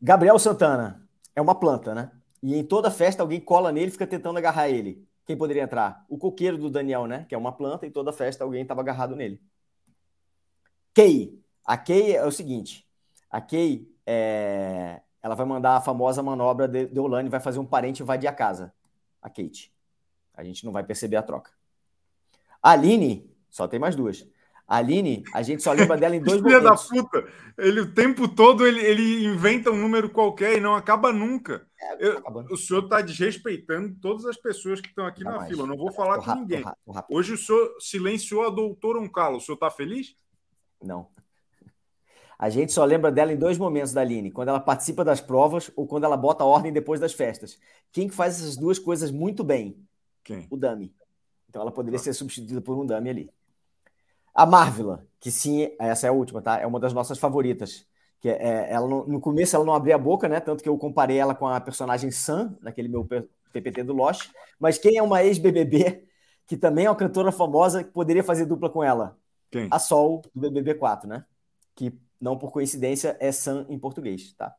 Gabriel Santana é uma planta, né? E em toda festa alguém cola nele e fica tentando agarrar ele. Quem poderia entrar? O coqueiro do Daniel, né? Que é uma planta e toda festa alguém estava agarrado nele. Kay. A Kay é o seguinte. A Kay, é... ela vai mandar a famosa manobra de, de Olane, vai fazer um parente invadir a casa. A Kate. A gente não vai perceber a troca. A Aline, só tem mais duas. A Aline, a gente só lembra dela em dois Filha momentos. da puta! Ele o tempo todo ele, ele inventa um número qualquer e não acaba nunca. É, Eu, o senhor está desrespeitando todas as pessoas que estão aqui tá na mais. fila. Eu não vou falar tô com rápido, ninguém. Tô rápido, tô rápido. Hoje o senhor silenciou a doutora Uncalo. O senhor está feliz? Não. A gente só lembra dela em dois momentos da Aline, quando ela participa das provas ou quando ela bota a ordem depois das festas. Quem que faz essas duas coisas muito bem? Quem? O Dami. Então ela poderia ah. ser substituída por um Dami ali. A Marvila, que sim, essa é a última, tá? É uma das nossas favoritas. Que é, é ela no, no começo ela não abria a boca, né? Tanto que eu comparei ela com a personagem Sam, naquele meu PPT do Lost. Mas quem é uma ex-BBB, que também é uma cantora famosa, que poderia fazer dupla com ela? Quem? A Sol, do BBB 4, né? Que não por coincidência é Sam em português, tá?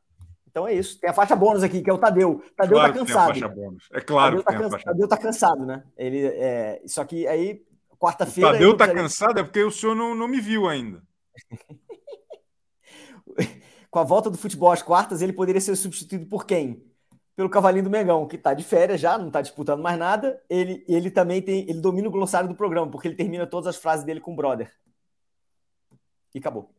Então é isso. Tem a faixa bônus aqui, que é o Tadeu. Tadeu tá claro tá cansado. Tem a faixa bônus. É claro Tadeu, tá, cansa... Tadeu tá cansado, né? Ele, é... Só que aí, quarta-feira. O Tadeu tá precisaria... cansado é porque o senhor não, não me viu ainda. [LAUGHS] Com a volta do futebol às quartas, ele poderia ser substituído por quem? Pelo Cavalinho do Mengão, que tá de férias já, não tá disputando mais nada. Ele, ele também tem. Ele domina o glossário do programa, porque ele termina todas as frases dele com brother. E acabou.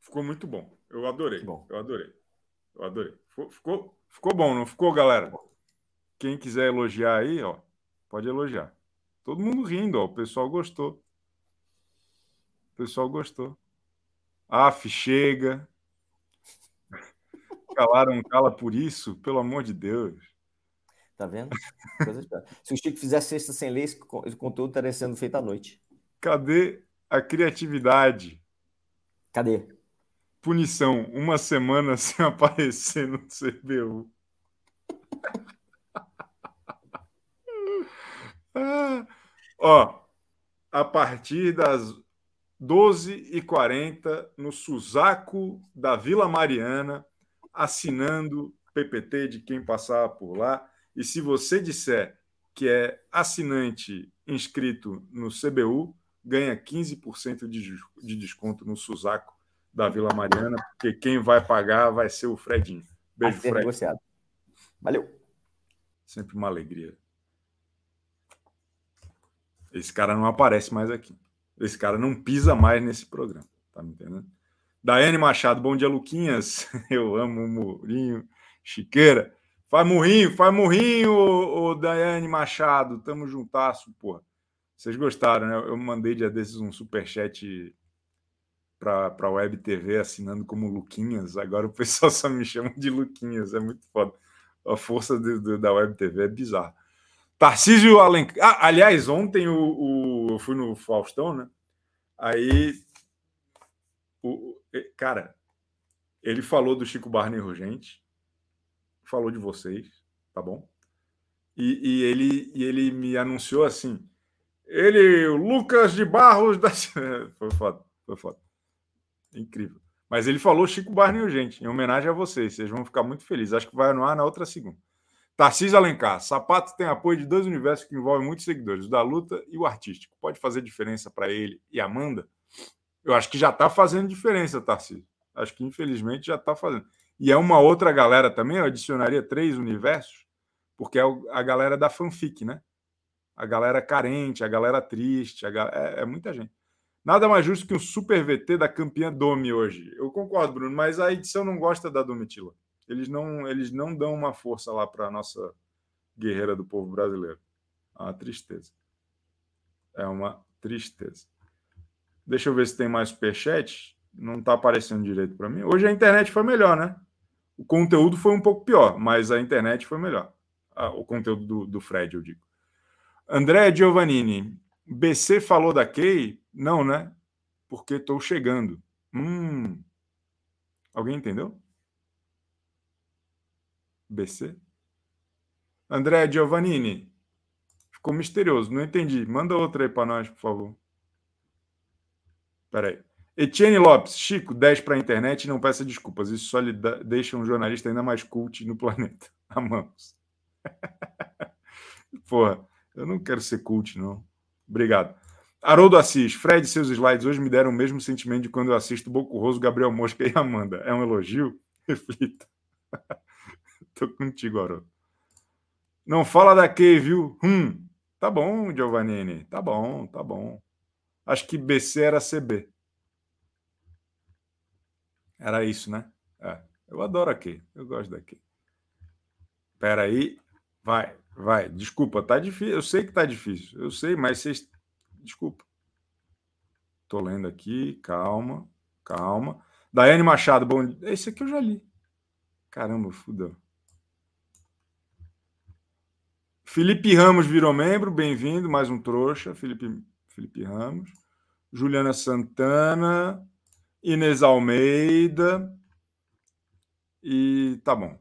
Ficou muito bom. Eu adorei. Bom. Eu adorei. Eu adorei. Ficou, ficou, ficou bom, não ficou, galera? Quem quiser elogiar aí, ó, pode elogiar. Todo mundo rindo, ó. O pessoal gostou. O pessoal gostou. Af, chega. [LAUGHS] Calaram, cala por isso, pelo amor de Deus. Tá vendo? Se o Chico fizesse sexta sem lei, esse conteúdo estaria sendo feito à noite. Cadê a criatividade? Cadê? Punição: uma semana [LAUGHS] sem aparecer no CBU. Ah, [LAUGHS] ó, a partir das 12h40, no Suzaco da Vila Mariana, assinando PPT de quem passar por lá. E se você disser que é assinante inscrito no CBU, ganha 15% de desconto no Suzaco da Vila Mariana, porque quem vai pagar vai ser o Fredinho. Beijo, Fred. Negociado. Valeu. Sempre uma alegria. Esse cara não aparece mais aqui. Esse cara não pisa mais nesse programa. Tá me entendendo? Daiane Machado, bom dia, Luquinhas. [LAUGHS] Eu amo o Mourinho. Chiqueira. Faz murrinho, faz murrinho, ô, Daiane Machado. Tamo juntasso, porra. Vocês gostaram, né? Eu mandei dia desses um superchat para a Web TV assinando como Luquinhas. Agora o pessoal [LAUGHS] só me chama de Luquinhas. É muito foda. A força de, da Web TV é bizarra. Tarcísio Alencar. Ah, aliás, ontem o, o, eu fui no Faustão, né? Aí. O, cara, ele falou do Chico Barney Urgente, falou de vocês, tá bom? E, e, ele, e ele me anunciou assim: ele, o Lucas de Barros da. [LAUGHS] foi foda, foi foda. Incrível. Mas ele falou Chico Barney urgente, em homenagem a vocês. Vocês vão ficar muito felizes. Acho que vai no ar na outra segunda. Tarcísio Alencar. Sapato tem apoio de dois universos que envolvem muitos seguidores, o da luta e o artístico. Pode fazer diferença para ele e Amanda? Eu acho que já está fazendo diferença, Tarcísio. Acho que infelizmente já está fazendo. E é uma outra galera também, eu adicionaria três universos, porque é a galera da fanfic, né? A galera carente, a galera triste, a galera... É, é muita gente. Nada mais justo que um super VT da campeã Domi hoje. Eu concordo, Bruno, mas a edição não gosta da Domitila. Eles não, eles não dão uma força lá para a nossa guerreira do povo brasileiro. É uma tristeza. É uma tristeza. Deixa eu ver se tem mais superchat. Não está aparecendo direito para mim. Hoje a internet foi melhor, né? O conteúdo foi um pouco pior, mas a internet foi melhor. Ah, o conteúdo do, do Fred, eu digo. André Giovannini. BC falou da Kay? Não, né? Porque estou chegando. Hum. Alguém entendeu? BC? André Giovannini. Ficou misterioso, não entendi. Manda outra aí para nós, por favor. Espera aí. Etienne Lopes, Chico, 10 para a internet não peça desculpas. Isso só lhe deixa um jornalista ainda mais cult no planeta. [LAUGHS] Amamos. [LAUGHS] Porra, eu não quero ser cult, não. Obrigado. Haroldo Assis, Fred, seus slides hoje me deram o mesmo sentimento de quando eu assisto Bocurroso, Gabriel Mosca e Amanda. É um elogio? [LAUGHS] Reflita. Tô contigo, Haroldo. Não fala da Kay, viu? Hum, tá bom, Giovannini. Tá bom, tá bom. Acho que BC era CB. Era isso, né? É. Eu adoro a Kay. Eu gosto da Kay. Pera aí. Vai, vai. Desculpa, tá difícil. Eu sei que tá difícil. Eu sei, mas vocês Desculpa. Tô lendo aqui, calma, calma. Daiane Machado, bom Esse aqui eu já li. Caramba, fudeu. Felipe Ramos virou membro, bem-vindo, mais um trouxa, Felipe, Felipe Ramos. Juliana Santana, Inês Almeida. E tá bom.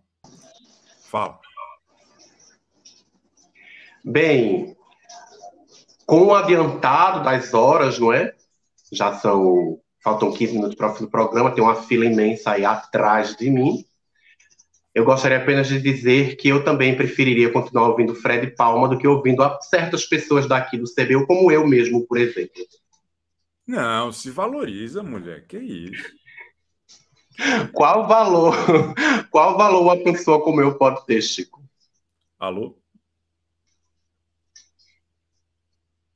Fala. Bem, com o adiantado das horas, não é? Já são. Faltam 15 minutos para o fim do programa, tem uma fila imensa aí atrás de mim. Eu gostaria apenas de dizer que eu também preferiria continuar ouvindo Fred Palma do que ouvindo certas pessoas daqui do CBU, como eu mesmo, por exemplo. Não, se valoriza, mulher. Que isso? Qual valor? Qual valor uma pessoa como eu pode ter, Chico? Alô?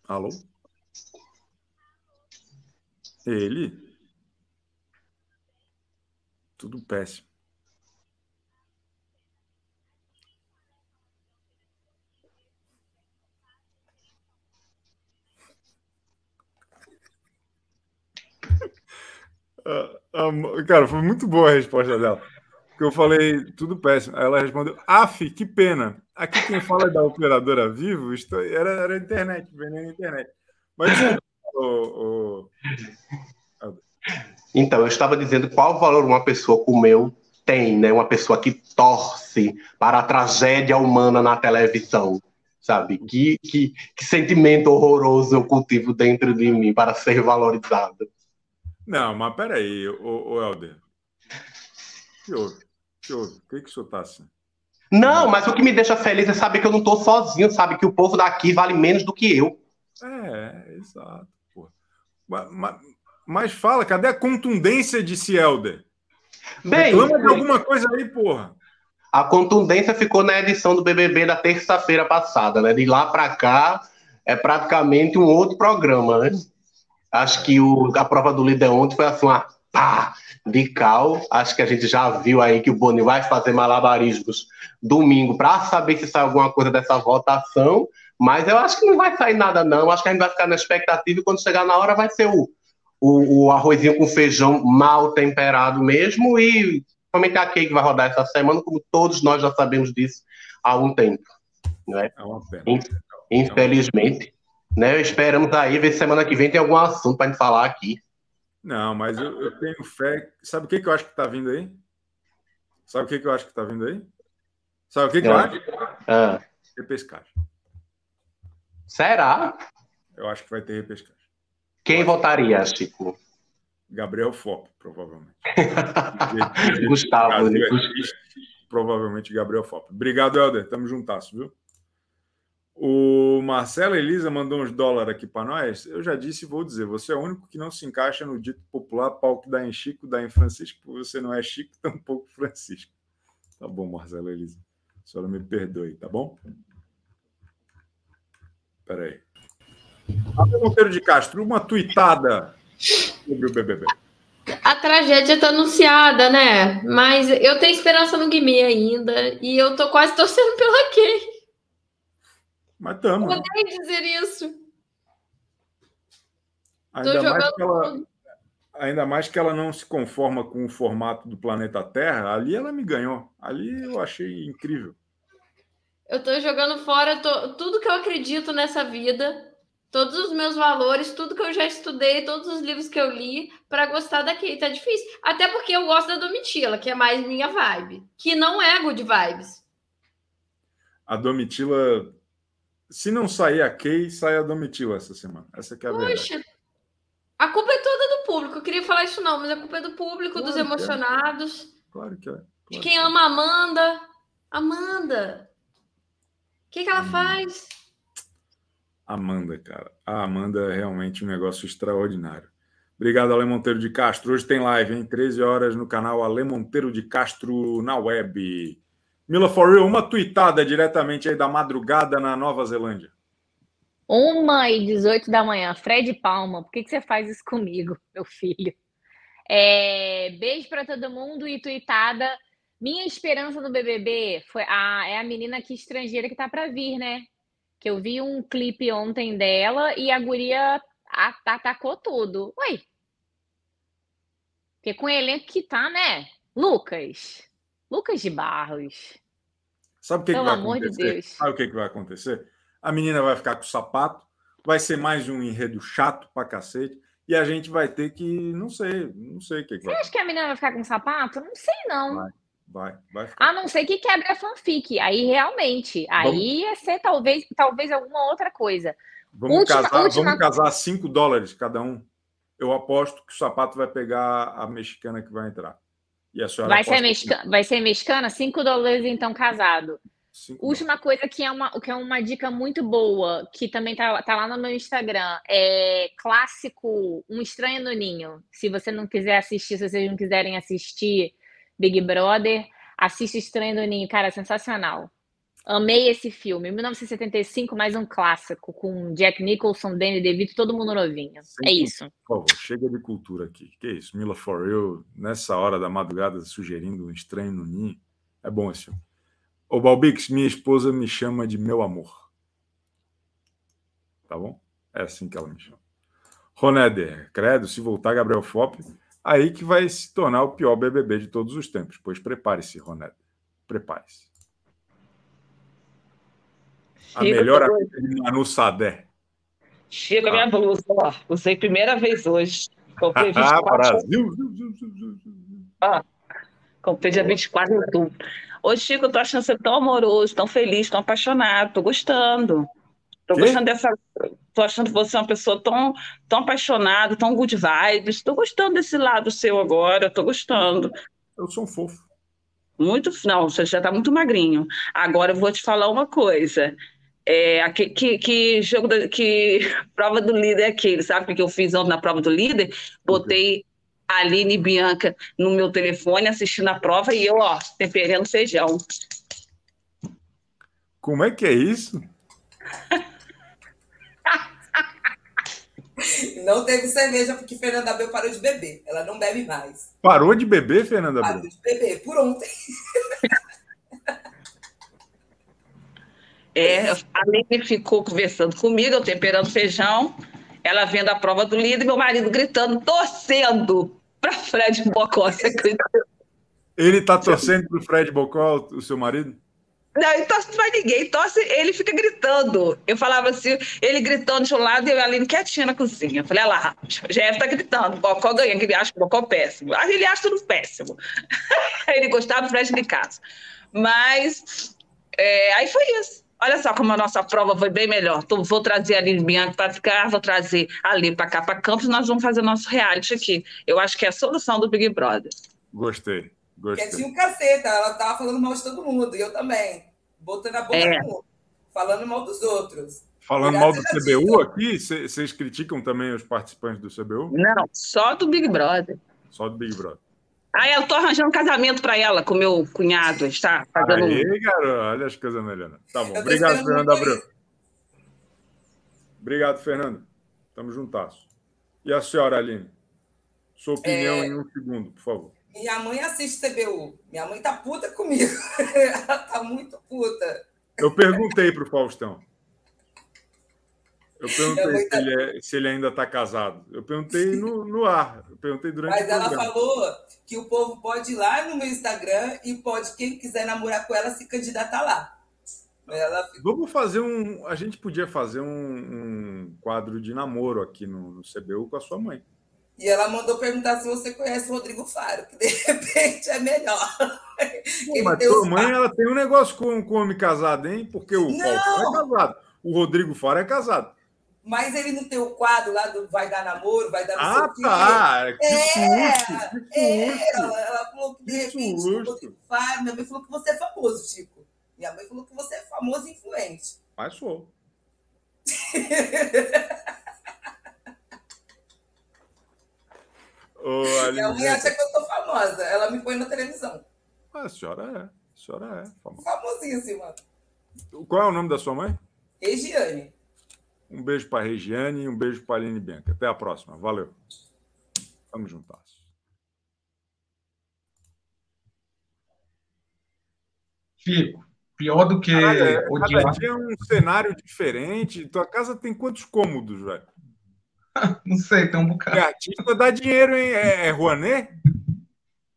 Alô? Ele? Tudo péssimo. Cara, foi muito boa a resposta dela. Porque eu falei tudo péssimo. Aí ela respondeu: Af, que pena. Aqui quem fala é da operadora Vivo, isto era, era internet, vendendo internet. Mas o, o... Então, eu estava dizendo qual valor uma pessoa como eu tem, né? Uma pessoa que torce para a tragédia humana na televisão. sabe? Que, que, que sentimento horroroso eu cultivo dentro de mim para ser valorizado. Não, mas peraí, ô, ô Helder. Que houve? Que houve? O que, que o senhor tá assim? Não, mas o que me deixa feliz é saber que eu não tô sozinho, sabe? Que o povo daqui vale menos do que eu. É, exato. Mas, mas, mas fala, cadê a contundência de Cielder? Bem, Reclama de alguma coisa aí, porra. A contundência ficou na edição do BBB da terça-feira passada, né? De lá para cá é praticamente um outro programa, né? Acho que o, a prova do líder ontem foi assim, uma pá de cal. Acho que a gente já viu aí que o Boni vai fazer malabarismos domingo para saber se sai alguma coisa dessa votação. Mas eu acho que não vai sair nada, não. Acho que a gente vai ficar na expectativa e quando chegar na hora vai ser o, o, o arrozinho com feijão mal temperado mesmo e somente a que vai rodar essa semana, como todos nós já sabemos disso há um tempo. Né? É uma pena. Infelizmente. Né? Esperamos aí ver se semana que vem tem algum assunto para gente falar aqui. Não, mas eu, eu, tenho fé. Sabe o que, que eu acho que está vindo aí? Sabe o que, que eu acho que está vindo aí? Sabe o que, que eu acho? Ah. Repescagem. Será? Eu acho que vai ter repescagem. Quem votaria, Chico? Gabriel Fop, provavelmente. [LAUGHS] Gustavo. Né? Provavelmente Gabriel Fop. Obrigado, Helder. Tamo juntasso, viu? O Marcelo Elisa mandou uns dólares aqui para nós. Eu já disse e vou dizer: você é o único que não se encaixa no dito popular pau que dá em Chico, dá em Francisco, você não é Chico, [LAUGHS] tampouco Francisco. Tá bom, Marcelo Elisa. A senhora me perdoe, tá bom? Peraí. Abel Monteiro de Castro, uma tuitada sobre o BBB. A tragédia está anunciada, né? Mas eu tenho esperança no Guimê ainda. E eu tô quase torcendo pela Kay. Mas estamos. Odeio dizer isso. Ainda mais, que ela, ainda mais que ela não se conforma com o formato do planeta Terra. Ali ela me ganhou. Ali eu achei incrível. Eu tô jogando fora tô, tudo que eu acredito nessa vida todos os meus valores, tudo que eu já estudei, todos os livros que eu li para gostar daqui. Tá difícil. Até porque eu gosto da Domitila, que é mais minha vibe, que não é good vibes. A Domitila, se não sair a Kay, sai a Domitila essa semana. Essa é a Poxa, verdade. A culpa é toda do público. Eu queria falar isso não, mas a culpa é do público, claro dos é. emocionados. É. Claro que é. Claro de quem que é. ama a Amanda. Amanda. O que, que ela hum. faz? Amanda, cara. A Amanda é realmente um negócio extraordinário. Obrigado, Ale Monteiro de Castro. Hoje tem live, hein? 13 horas no canal Ale Monteiro de Castro na web. Mila For Real, uma tuitada diretamente aí da madrugada na Nova Zelândia. Uma e 18 da manhã. Fred Palma, por que, que você faz isso comigo, meu filho? É, beijo para todo mundo e tuitada. Minha esperança no BBB foi a, é a menina aqui estrangeira que tá para vir, né? que eu vi um clipe ontem dela e a guria atacou tudo. Oi. Porque com o elenco que tá, né? Lucas. Lucas de Barros. Sabe o que, que vai amor acontecer? De Deus. Sabe o que, que vai acontecer? A menina vai ficar com o sapato, vai ser mais um enredo chato pra cacete, e a gente vai ter que. Não sei, não sei o que, que Você vai. acha que a menina vai ficar com o sapato? Não sei, não. Vai. Vai, vai ficar. A não ser que quebre a fanfic. Aí realmente. Aí vamos... ia ser talvez, talvez alguma outra coisa. Vamos, última, casar, última... vamos casar 5 dólares cada um. Eu aposto que o sapato vai pegar a mexicana que vai entrar. E a senhora vai, ser mexicana, vai ser mexicana? 5 dólares, então, casado. Cinco Última dólares. coisa que é, uma, que é uma dica muito boa, que também tá, tá lá no meu Instagram, é clássico Um Estranho no Ninho. Se você não quiser assistir, se vocês não quiserem assistir Big Brother. Assiste Estranho do Ninho, cara, sensacional. Amei esse filme. 1975, mais um clássico, com Jack Nicholson, Danny DeVito, todo mundo novinho. Sem é isso. Por favor, chega de cultura aqui. Que isso? Mila For Real, nessa hora da madrugada, sugerindo um Estranho no Ninho. É bom esse filme. Ô, Balbix, minha esposa me chama de meu amor. Tá bom? É assim que ela me chama. Roneder, credo, se voltar Gabriel Fop, aí que vai se tornar o pior BBB de todos os tempos. Pois prepare-se, Ronaldo. Prepare-se. A melhor atriz de Manu Sadé. Chega ah. minha blusa, ó. Usei primeira vez hoje. Comprei 24. [LAUGHS] Ah, Brasil! Ah, comprei dia 24 de outubro. Ô, Chico, eu tô achando você tão amoroso, tão feliz, tão apaixonado, tô gostando. Tô gostando dessa. Tô achando você uma pessoa tão, tão apaixonada, tão good vibes. Tô gostando desse lado seu agora, tô gostando. Eu sou um fofo. Muito. Não, você já tá muito magrinho. Agora eu vou te falar uma coisa. É, que, que, que jogo da, que [LAUGHS] prova do líder é aquele, sabe o que eu fiz ontem na prova do líder? Botei a Aline e Bianca no meu telefone assistindo a prova e eu, ó, temperando feijão. Como é que é isso? [LAUGHS] Não teve cerveja porque Fernanda Abreu parou de beber. Ela não bebe mais. Parou de beber, Fernanda Abreu? Parou de beber, por ontem. [LAUGHS] É, a Aline ficou conversando comigo, eu temperando feijão, ela vendo a prova do líder, meu marido gritando, torcendo para Fred Bocó. Ele está torcendo para o Fred Bocó, o seu marido? Não, ele torce pra ninguém, torce, ele fica gritando. Eu falava assim, ele gritando de um lado e eu ali quietinha na cozinha. Eu falei, olha lá, o GF tá gritando, o Bocó ganha, que ele acha o Bocó péssimo. Ah, ele acha tudo péssimo. [LAUGHS] ele gostava do Fred de casa. Mas é, aí foi isso. Olha só como a nossa prova foi bem melhor. Então, vou trazer a Aline Bianca para ficar, vou trazer ali para cá, para Campos, nós vamos fazer nosso reality aqui. Eu acho que é a solução do Big Brother. Gostei. Gostei. Porque tinha um caceta, ela tava falando mal de todo mundo, e eu também. Botando a boca é. no falando mal dos outros. Falando mal do CBU aqui, vocês criticam também os participantes do CBU? Não, só do Big Brother. Só do Big Brother. Ah, eu tô arranjando um casamento para ela com meu cunhado, está fazendo. Aí, garoto, olha as coisas melhorando. Tá bom. Obrigado, Fernando Abreu. Obrigado, Fernando. Tamo juntasso. E a senhora, Aline? Sua opinião é... em um segundo, por favor. Minha mãe assiste CBU. Minha mãe tá puta comigo. [LAUGHS] Ela tá muito puta. Eu perguntei pro Faustão. Eu perguntei se, tá... ele é, se, ele ainda está casado. Eu perguntei no, no ar. Eu perguntei durante Mas ela falou que o povo pode ir lá no meu Instagram e pode, quem quiser namorar com ela, se candidatar lá. Ela... Vamos fazer um. A gente podia fazer um, um quadro de namoro aqui no, no CBU com a sua mãe. E ela mandou perguntar se você conhece o Rodrigo Faro, que de [LAUGHS] repente é melhor. Pô, mas tua mãe ela tem um negócio com, com homem casado, hein? Porque o Paulo é casado. O Rodrigo Faro é casado. Mas ele não tem o quadro lá do Vai Dar Namoro, Vai Dar Ah, tá! Que é, susto, que é, ela, ela, falou que de que repente Rodrigo Faro, minha mãe falou que você é famoso, Chico. Minha mãe falou que você é famoso e influente. Mas sou. [LAUGHS] Ô, Minha mãe acha que eu sou famosa. Ela me põe na televisão. Ah, a senhora é. A senhora é famosa. Famosíssima. Qual é o nome da sua mãe? Regiane. Um beijo para a Regiane e um beijo para a Aline Bianca. Até a próxima. Valeu. Vamos juntar. Chico, pior do que Caralho, odiar... Cada dia é um cenário diferente. Tua casa tem quantos cômodos, velho? [LAUGHS] Não sei, tem um bocado. É artista dá dinheiro, hein? É, é Rouanet?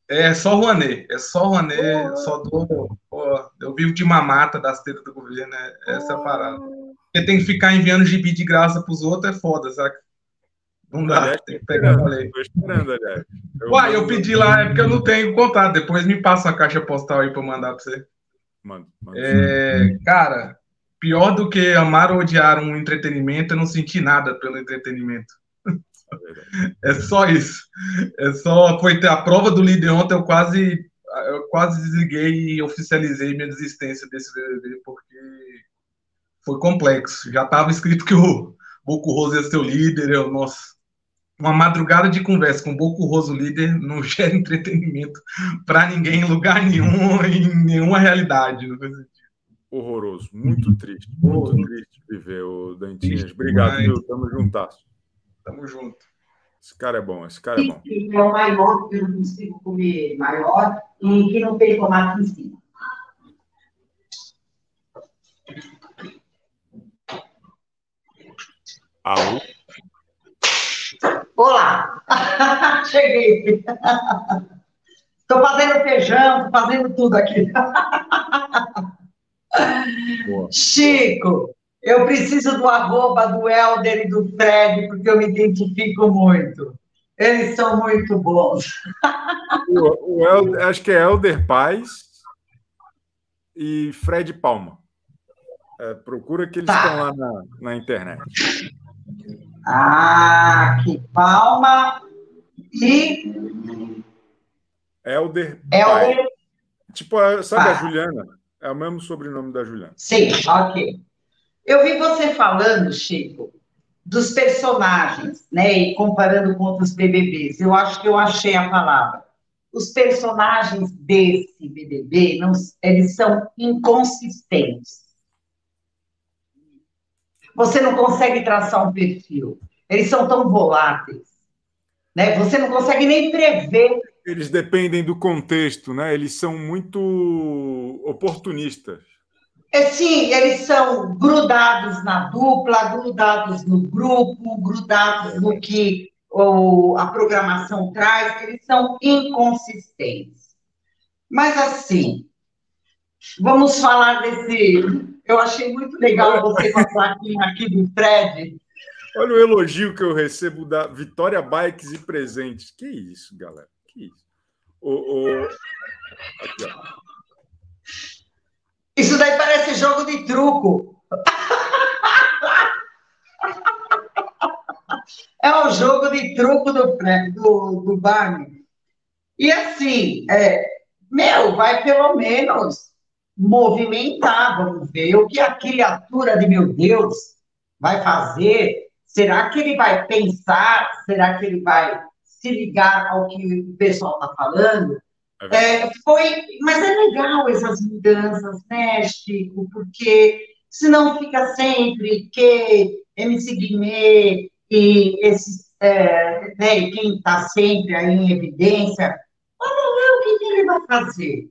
É só Rouanet. É só Rouanet. Só dou. Pô, eu vivo de mamata das tetas do governo. É, essa é a parada. Porque tem que ficar enviando gibi de graça pros outros, é foda, sabe? Não dá, aliás, tem que pegar a lei. Tô esperando, aliás. Eu Uai, eu pedi lá, é porque eu não tenho contato. Depois me passa a caixa postal aí pra mandar pra você. Mano, mano. É, cara, pior do que amar ou odiar um entretenimento, eu não senti nada pelo entretenimento. É, só isso. É só foi a prova do líder ontem, eu quase eu quase desliguei e oficializei minha desistência desse BBB porque foi complexo. Já estava escrito que o Boco Roso ia ser o líder. Eu, nossa, uma madrugada de conversa com o Boco Roso líder não [LAUGHS] gera entretenimento para ninguém em lugar nenhum, em nenhuma realidade. Horroroso, muito triste, muito triste viver o Dantinhas. Obrigado, viu? Tamo juntasso. Tamo junto. Esse cara é bom, esse cara é bom. É o maior que eu não consigo comer maior e que não tem tomate em cima. Alô? Olá! [LAUGHS] Cheguei! Estou fazendo feijão, estou fazendo tudo aqui. Boa. Chico, eu preciso do arroba do Helder e do Fred, porque eu me identifico muito. Eles são muito bons. O, o Helder, acho que é Helder Paz. e Fred Palma. É, procura que eles tá. estão lá na, na internet. Ah, que Palma e. Elder. Elder. Tipo, sabe a Juliana? É o mesmo sobrenome da Juliana. Sim, ok. Eu vi você falando, Chico, dos personagens, né? E comparando com outros BBBs. Eu acho que eu achei a palavra. Os personagens desse BBB, não, eles são inconsistentes. Você não consegue traçar um perfil. Eles são tão voláteis. Né? Você não consegue nem prever. Eles dependem do contexto, né? Eles são muito oportunistas. É, sim, eles são grudados na dupla, grudados no grupo, grudados no que ou, a programação traz, eles são inconsistentes. Mas, assim, vamos falar desse. Eu achei muito legal você com a plaquinha aqui do Fred. Olha o elogio que eu recebo da Vitória Bikes e Presentes. Que isso, galera? Que isso? O, o... Aqui, ó. Isso daí parece jogo de truco. É o jogo de truco do, do, do Barney. E assim, é, meu, vai pelo menos movimentar, vamos ver o que a criatura de meu Deus vai fazer. Será que ele vai pensar? Será que ele vai se ligar ao que o pessoal está falando? É, é, foi, mas é legal essas mudanças, né, Chico? Porque senão fica sempre que MC Guimê e esses, é, né, quem está sempre aí em evidência, vamos ver o que, ele vai fazer.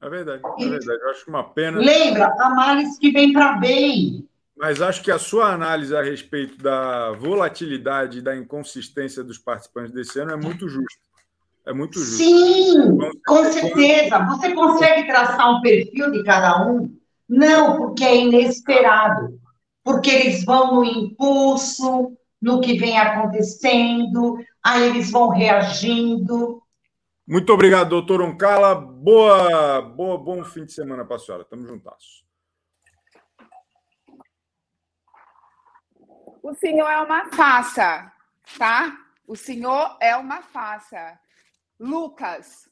É verdade, é verdade. Eu acho uma pena. Lembra, a males que vem para bem. Mas acho que a sua análise a respeito da volatilidade e da inconsistência dos participantes desse ano é muito justa. É muito justo. Sim, com certeza. Você consegue traçar um perfil de cada um? Não, porque é inesperado. Porque eles vão no impulso, no que vem acontecendo, aí eles vão reagindo. Muito obrigado, doutor Oncala. Boa, boa, bom fim de semana para a senhora. Tamo juntas. O senhor é uma faça, tá? O senhor é uma faça. Lucas,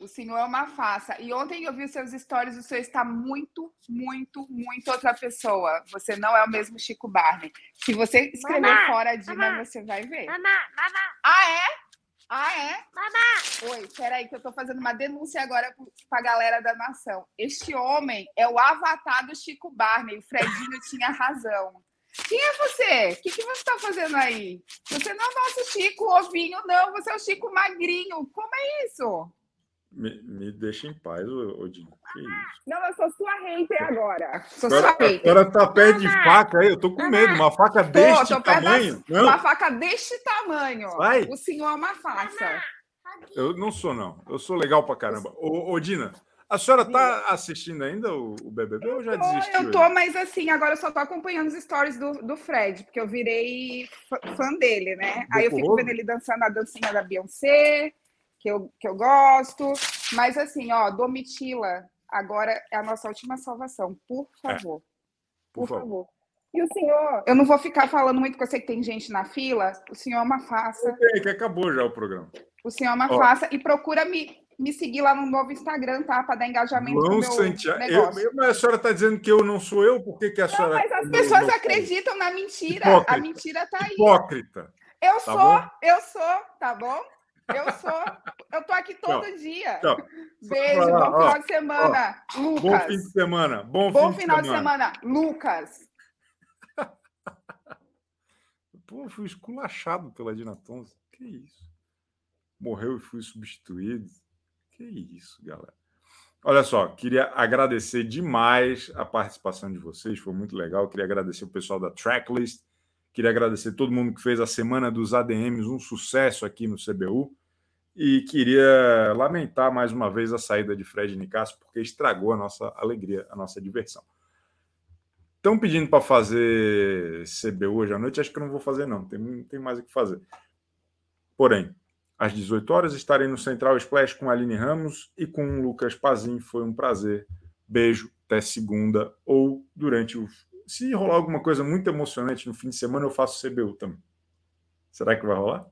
o senhor é uma faça. E ontem eu vi os seus stories, o senhor está muito, muito, muito outra pessoa. Você não é o mesmo Chico Barney. Se você escrever mamá, fora Dina, você vai ver. Mamá, mamá. Ah, é? Ah, é? Mamá. Oi, peraí, que eu tô fazendo uma denúncia agora para a galera da nação. Este homem é o avatar do Chico Barney. O Fredinho tinha razão. Quem é você? O que, que você está fazendo aí? Você não é o nosso Chico Ovinho, não. Você é o Chico Magrinho. Como é isso? Me, me deixa em paz, Odinho. Não, eu sou sua hater agora. Sou sua hater. Agora tá perto de faca aí. Eu tô com medo. Uma faca deste tô, tô tamanho. Da, uma faca deste tamanho. Vai. O senhor é uma faça. Eu não sou, não. Eu sou legal pra caramba. Ô, Odina, a senhora está assistindo ainda o, o BBB ou já desistiu? Eu tô, mas assim, agora eu só tô acompanhando os stories do, do Fred, porque eu virei fã dele, né? Aí eu fico vendo ele dançando a dancinha da Beyoncé, que eu, que eu gosto. Mas assim, ó, Domitila, agora é a nossa última salvação, por é. favor. É. Por, por favor. favor. E o senhor, eu não vou ficar falando muito, porque eu sei que tem gente na fila. O senhor é uma faça. Ok, que acabou já o programa. O senhor é uma Ó. faça e procura me me seguir lá no novo Instagram, tá? Para dar engajamento no meu Santiago. negócio. Eu, mas a senhora está dizendo que eu não sou eu? Por que, que a não, senhora... Mas as pessoas acreditam na mentira. Hipócrita. A mentira está aí. Hipócrita. Eu tá sou, bom? eu sou, tá bom? Eu sou. Eu tô aqui todo tchau, dia. Tchau. Beijo, bom final de semana, ó, Lucas. Bom fim de semana. Bom, bom fim final de semana. de semana, Lucas. [LAUGHS] Pô, fui esculachado pela Dina Tons. Que isso? Morreu e fui substituído. Que isso, galera. Olha só, queria agradecer demais a participação de vocês, foi muito legal. Queria agradecer o pessoal da Tracklist, queria agradecer todo mundo que fez a Semana dos ADMs um sucesso aqui no CBU. E queria lamentar mais uma vez a saída de Fred Nicasso, porque estragou a nossa alegria, a nossa diversão. Estão pedindo para fazer CBU hoje à noite, acho que eu não vou fazer, não. Tem, tem mais o que fazer. Porém, às 18 horas. Estarei no Central Splash com Aline Ramos e com Lucas Pazin. Foi um prazer. Beijo, até segunda ou durante o. Se rolar alguma coisa muito emocionante no fim de semana, eu faço CBU também. Será que vai rolar?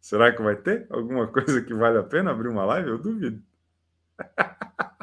Será que vai ter alguma [LAUGHS] coisa que vale a pena abrir uma live? Eu duvido. [LAUGHS]